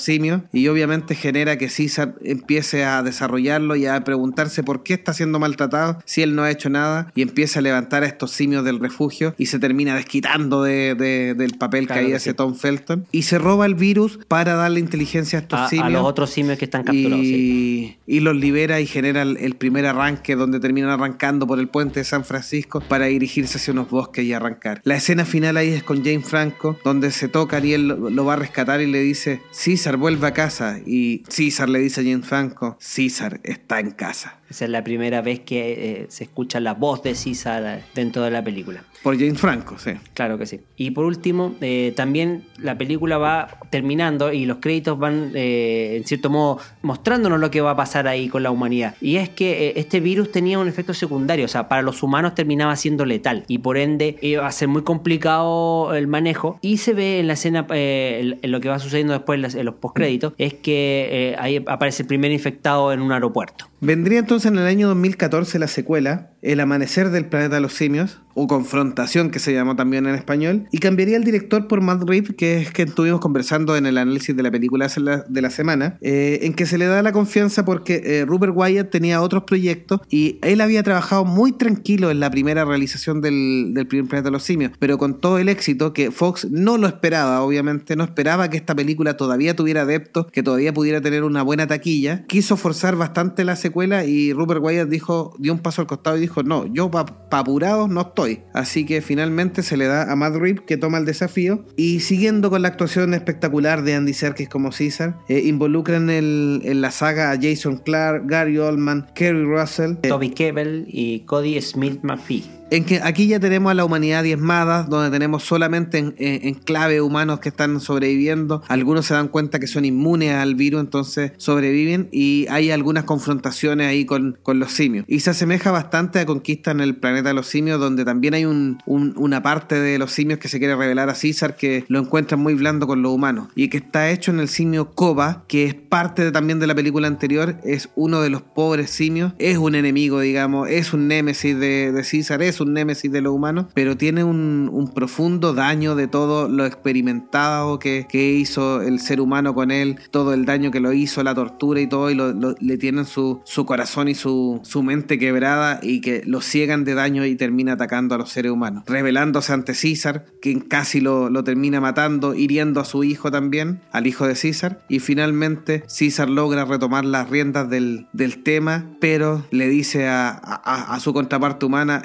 y obviamente genera que César empiece a desarrollarlo y a preguntarse por qué está siendo maltratado si él no ha hecho nada y empieza a levantar a estos simios del refugio y se termina desquitando de, del papel que ahí hace Tom Felton y se roba el virus para darle inteligencia a estos simios. A los otros simios que están capturados. Y, y los libera y genera el, primer arranque donde terminan arrancando por el puente de San Francisco para dirigirse hacia unos bosques y arrancar. La escena final ahí es con James Franco donde se toca y él lo, lo va a rescatar y le dice, César, César vuelve a casa y César le dice a James Franco, César está en casa. Esa es la primera vez que eh, se escucha la voz de César dentro de la película. Por James Franco, sí. Claro que sí. Y por último, eh, también la película va terminando y los créditos van, eh, en cierto modo, mostrándonos lo que va a pasar ahí con la humanidad. Y es que este virus tenía un efecto secundario, o sea, para los humanos terminaba siendo letal y por ende iba a ser muy complicado el manejo. Y se ve en la escena, en lo que va sucediendo después en los postcréditos, es que ahí aparece el primer infectado en un aeropuerto. Vendría entonces en el año 2014 la secuela, El Amanecer del Planeta de los Simios, o Confrontación que se llamó también en español, y cambiaría el director por Matt Reeves, que es que estuvimos conversando en el análisis de la película de la semana, eh, en que se le da la confianza porque eh, Rupert Wyatt tenía otros proyectos y él había trabajado muy tranquilo en la primera realización del, del primer Planeta de los Simios, pero con todo el éxito que Fox no lo esperaba, obviamente, no esperaba que esta película todavía tuviera adeptos, que todavía pudiera tener una buena taquilla, quiso forzar bastante la secuela y Rupert Wyatt dijo, dio un paso al costado y dijo, no, yo para pa apurado no estoy Así que finalmente se le da a Matt Reeves que toma el desafío y siguiendo con la actuación espectacular de Andy Serkis como César, eh, involucran en la saga a Jason Clark, Gary Oldman, Kerry Russell, Toby Kebbell y Cody Smith McPhee. En que aquí ya tenemos a la humanidad diezmada, donde tenemos solamente en, clave humanos que están sobreviviendo. Algunos se dan cuenta que son inmunes al virus, entonces sobreviven y hay algunas confrontaciones ahí con, con los simios. Y se asemeja bastante a Conquista en el planeta de los simios, donde también hay un, una parte de los simios que se quiere revelar a César que lo encuentran muy blando con los humanos y que está hecho en el simio Koba, que es parte también de la película anterior, es uno de los pobres simios, es un enemigo, digamos, es un némesis de, de César, es un némesis de lo humano, pero tiene un, profundo daño de todo lo experimentado que, hizo el ser humano con él, todo el daño que lo hizo, la tortura y todo, y le tienen su, su corazón y su, su mente quebrada y que lo ciegan de daño y termina atacando a los seres humanos, revelándose ante César, quien casi lo, lo termina matando, hiriendo a su hijo también, al hijo de César, y finalmente César logra retomar las riendas del, del tema, pero le dice a, a su contraparte humana,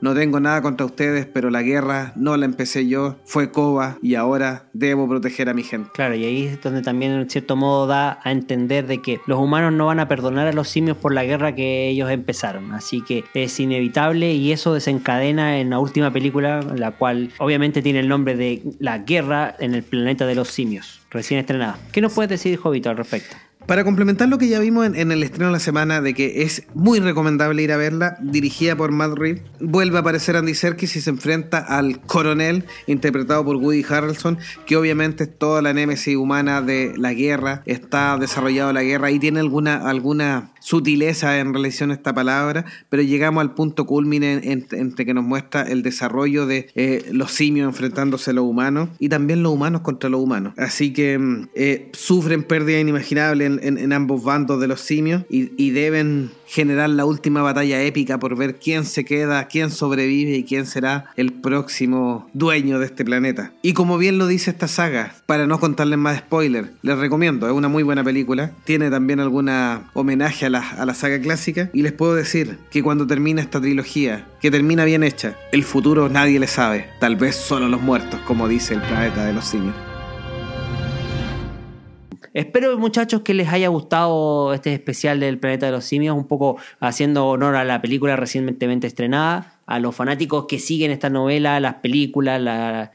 no tengo nada contra ustedes, pero la guerra no la empecé yo, fue Coba y ahora debo proteger a mi gente. Claro, y ahí es donde también en cierto modo da a entender de que los humanos no van a perdonar a los simios por la guerra que ellos empezaron, así que es inevitable y eso desencadena en la última película, la cual obviamente tiene el nombre de La guerra en el planeta de los simios, recién estrenada. ¿Qué nos puedes decir, Jovito, al respecto? Para complementar lo que ya vimos en, el estreno de la semana de que es muy recomendable ir a verla, dirigida por Matt Reeves, vuelve a aparecer Andy Serkis y se enfrenta al coronel interpretado por Woody Harrelson, que obviamente es toda la némesis humana de la guerra, está desarrollado la guerra y tiene alguna, alguna sutileza en relación a esta palabra, pero llegamos al punto culmine entre que nos muestra el desarrollo de eh, los simios enfrentándose a los humanos y también los humanos contra los humanos. Así que mm, eh, sufren pérdida inimaginable en, ambos bandos de los simios y deben generar la última batalla épica por ver quién se queda, quién sobrevive y quién será el próximo dueño de este planeta. Y como bien lo dice esta saga, para no contarles más spoiler, les recomiendo, es una muy buena película, tiene también alguna homenaje a la, a la saga clásica y les puedo decir que cuando termina esta trilogía, que termina bien hecha, el futuro nadie le sabe, tal vez solo los muertos, como dice el planeta de los simios. Espero, muchachos, que les haya gustado este especial del Planeta de los Simios, un poco haciendo honor a la película recientemente estrenada, a los fanáticos que siguen esta novela, las películas,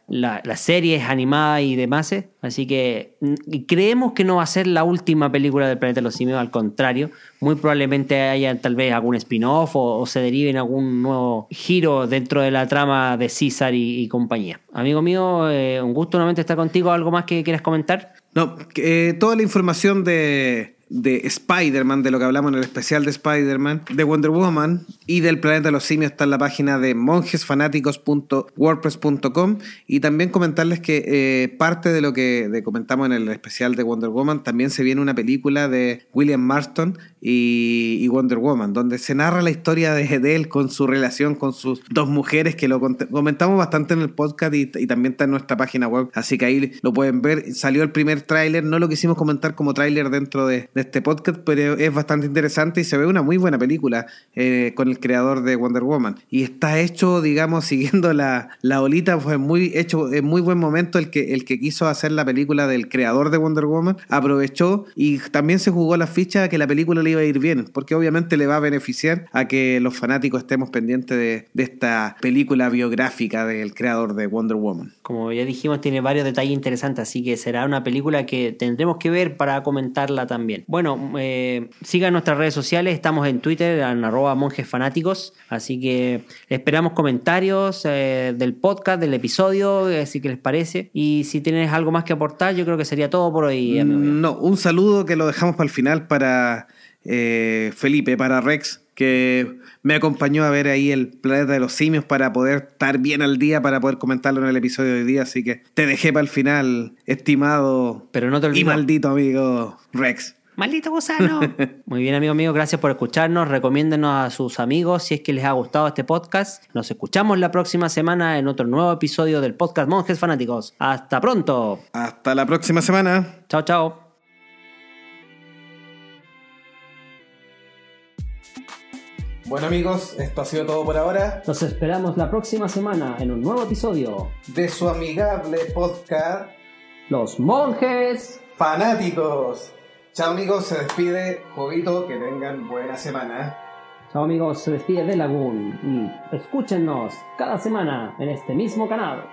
las series animadas y demás. Así que mm, creemos que no va a ser la última película del Planeta de los Simios, al contrario, muy probablemente haya tal vez algún spin-off o, se derive en algún nuevo giro dentro de la trama de César y, compañía. Amigo mío, eh, un gusto nuevamente estar contigo. ¿Algo más que quieras comentar? No, eh, toda la información de, de Spider-Man, de lo que hablamos en el especial de Spider-Man, de Wonder Woman y del Planeta de los Simios está en la página de monjesfanáticos.wordpress.com y también comentarles que eh, parte de lo que comentamos en el especial de Wonder Woman también se viene una película de William Marston y, Wonder Woman, donde se narra la historia de, él con su relación con sus dos mujeres, que lo comentamos bastante en el podcast y, también está en nuestra página web, así que ahí lo pueden ver. Salió el primer tráiler, no lo quisimos comentar como tráiler dentro de, de este podcast, pero es bastante interesante y se ve una muy buena película eh, con el creador de Wonder Woman. Y está hecho, digamos, siguiendo la, la olita, fue muy hecho en muy buen momento el que, el que quiso hacer la película del creador de Wonder Woman, aprovechó y también se jugó la ficha que la película le iba a ir bien, porque obviamente le va a beneficiar a que los fanáticos estemos pendientes de esta película biográfica del creador de Wonder Woman. Como ya dijimos, tiene varios detalles interesantes, así que será una película que tendremos que ver para comentarla también. Bueno, eh, sigan nuestras redes sociales, estamos en Twitter, en arroba monjes fanáticos, así que esperamos comentarios eh, del podcast, del episodio, así que les parece. Y si tienes algo más que aportar, yo creo que sería todo por hoy. amigo. No, un saludo que lo dejamos para el final para eh, Felipe, para Rex, que me acompañó a ver ahí el planeta de los simios para poder estar bien al día, para poder comentarlo en el episodio de hoy día. Así que te dejé para el final, estimado Pero no te y maldito amigo Rex. Maldito gusano. Muy bien, amigo mío, gracias por escucharnos. Recomiéndenos a sus amigos si es que les ha gustado este podcast. Nos escuchamos la próxima semana en otro nuevo episodio del podcast Monjes Fanáticos. Hasta pronto. Hasta la próxima semana. Chao, chao. Bueno amigos, esto ha sido todo por ahora Nos esperamos la próxima semana en un nuevo episodio. de su amigable podcast Los Monjes. Fanáticos. Chao amigos, se despide Jovito, que tengan buena semana. Chao amigos, se despide de Lagoon y escúchenos cada semana en este mismo canal.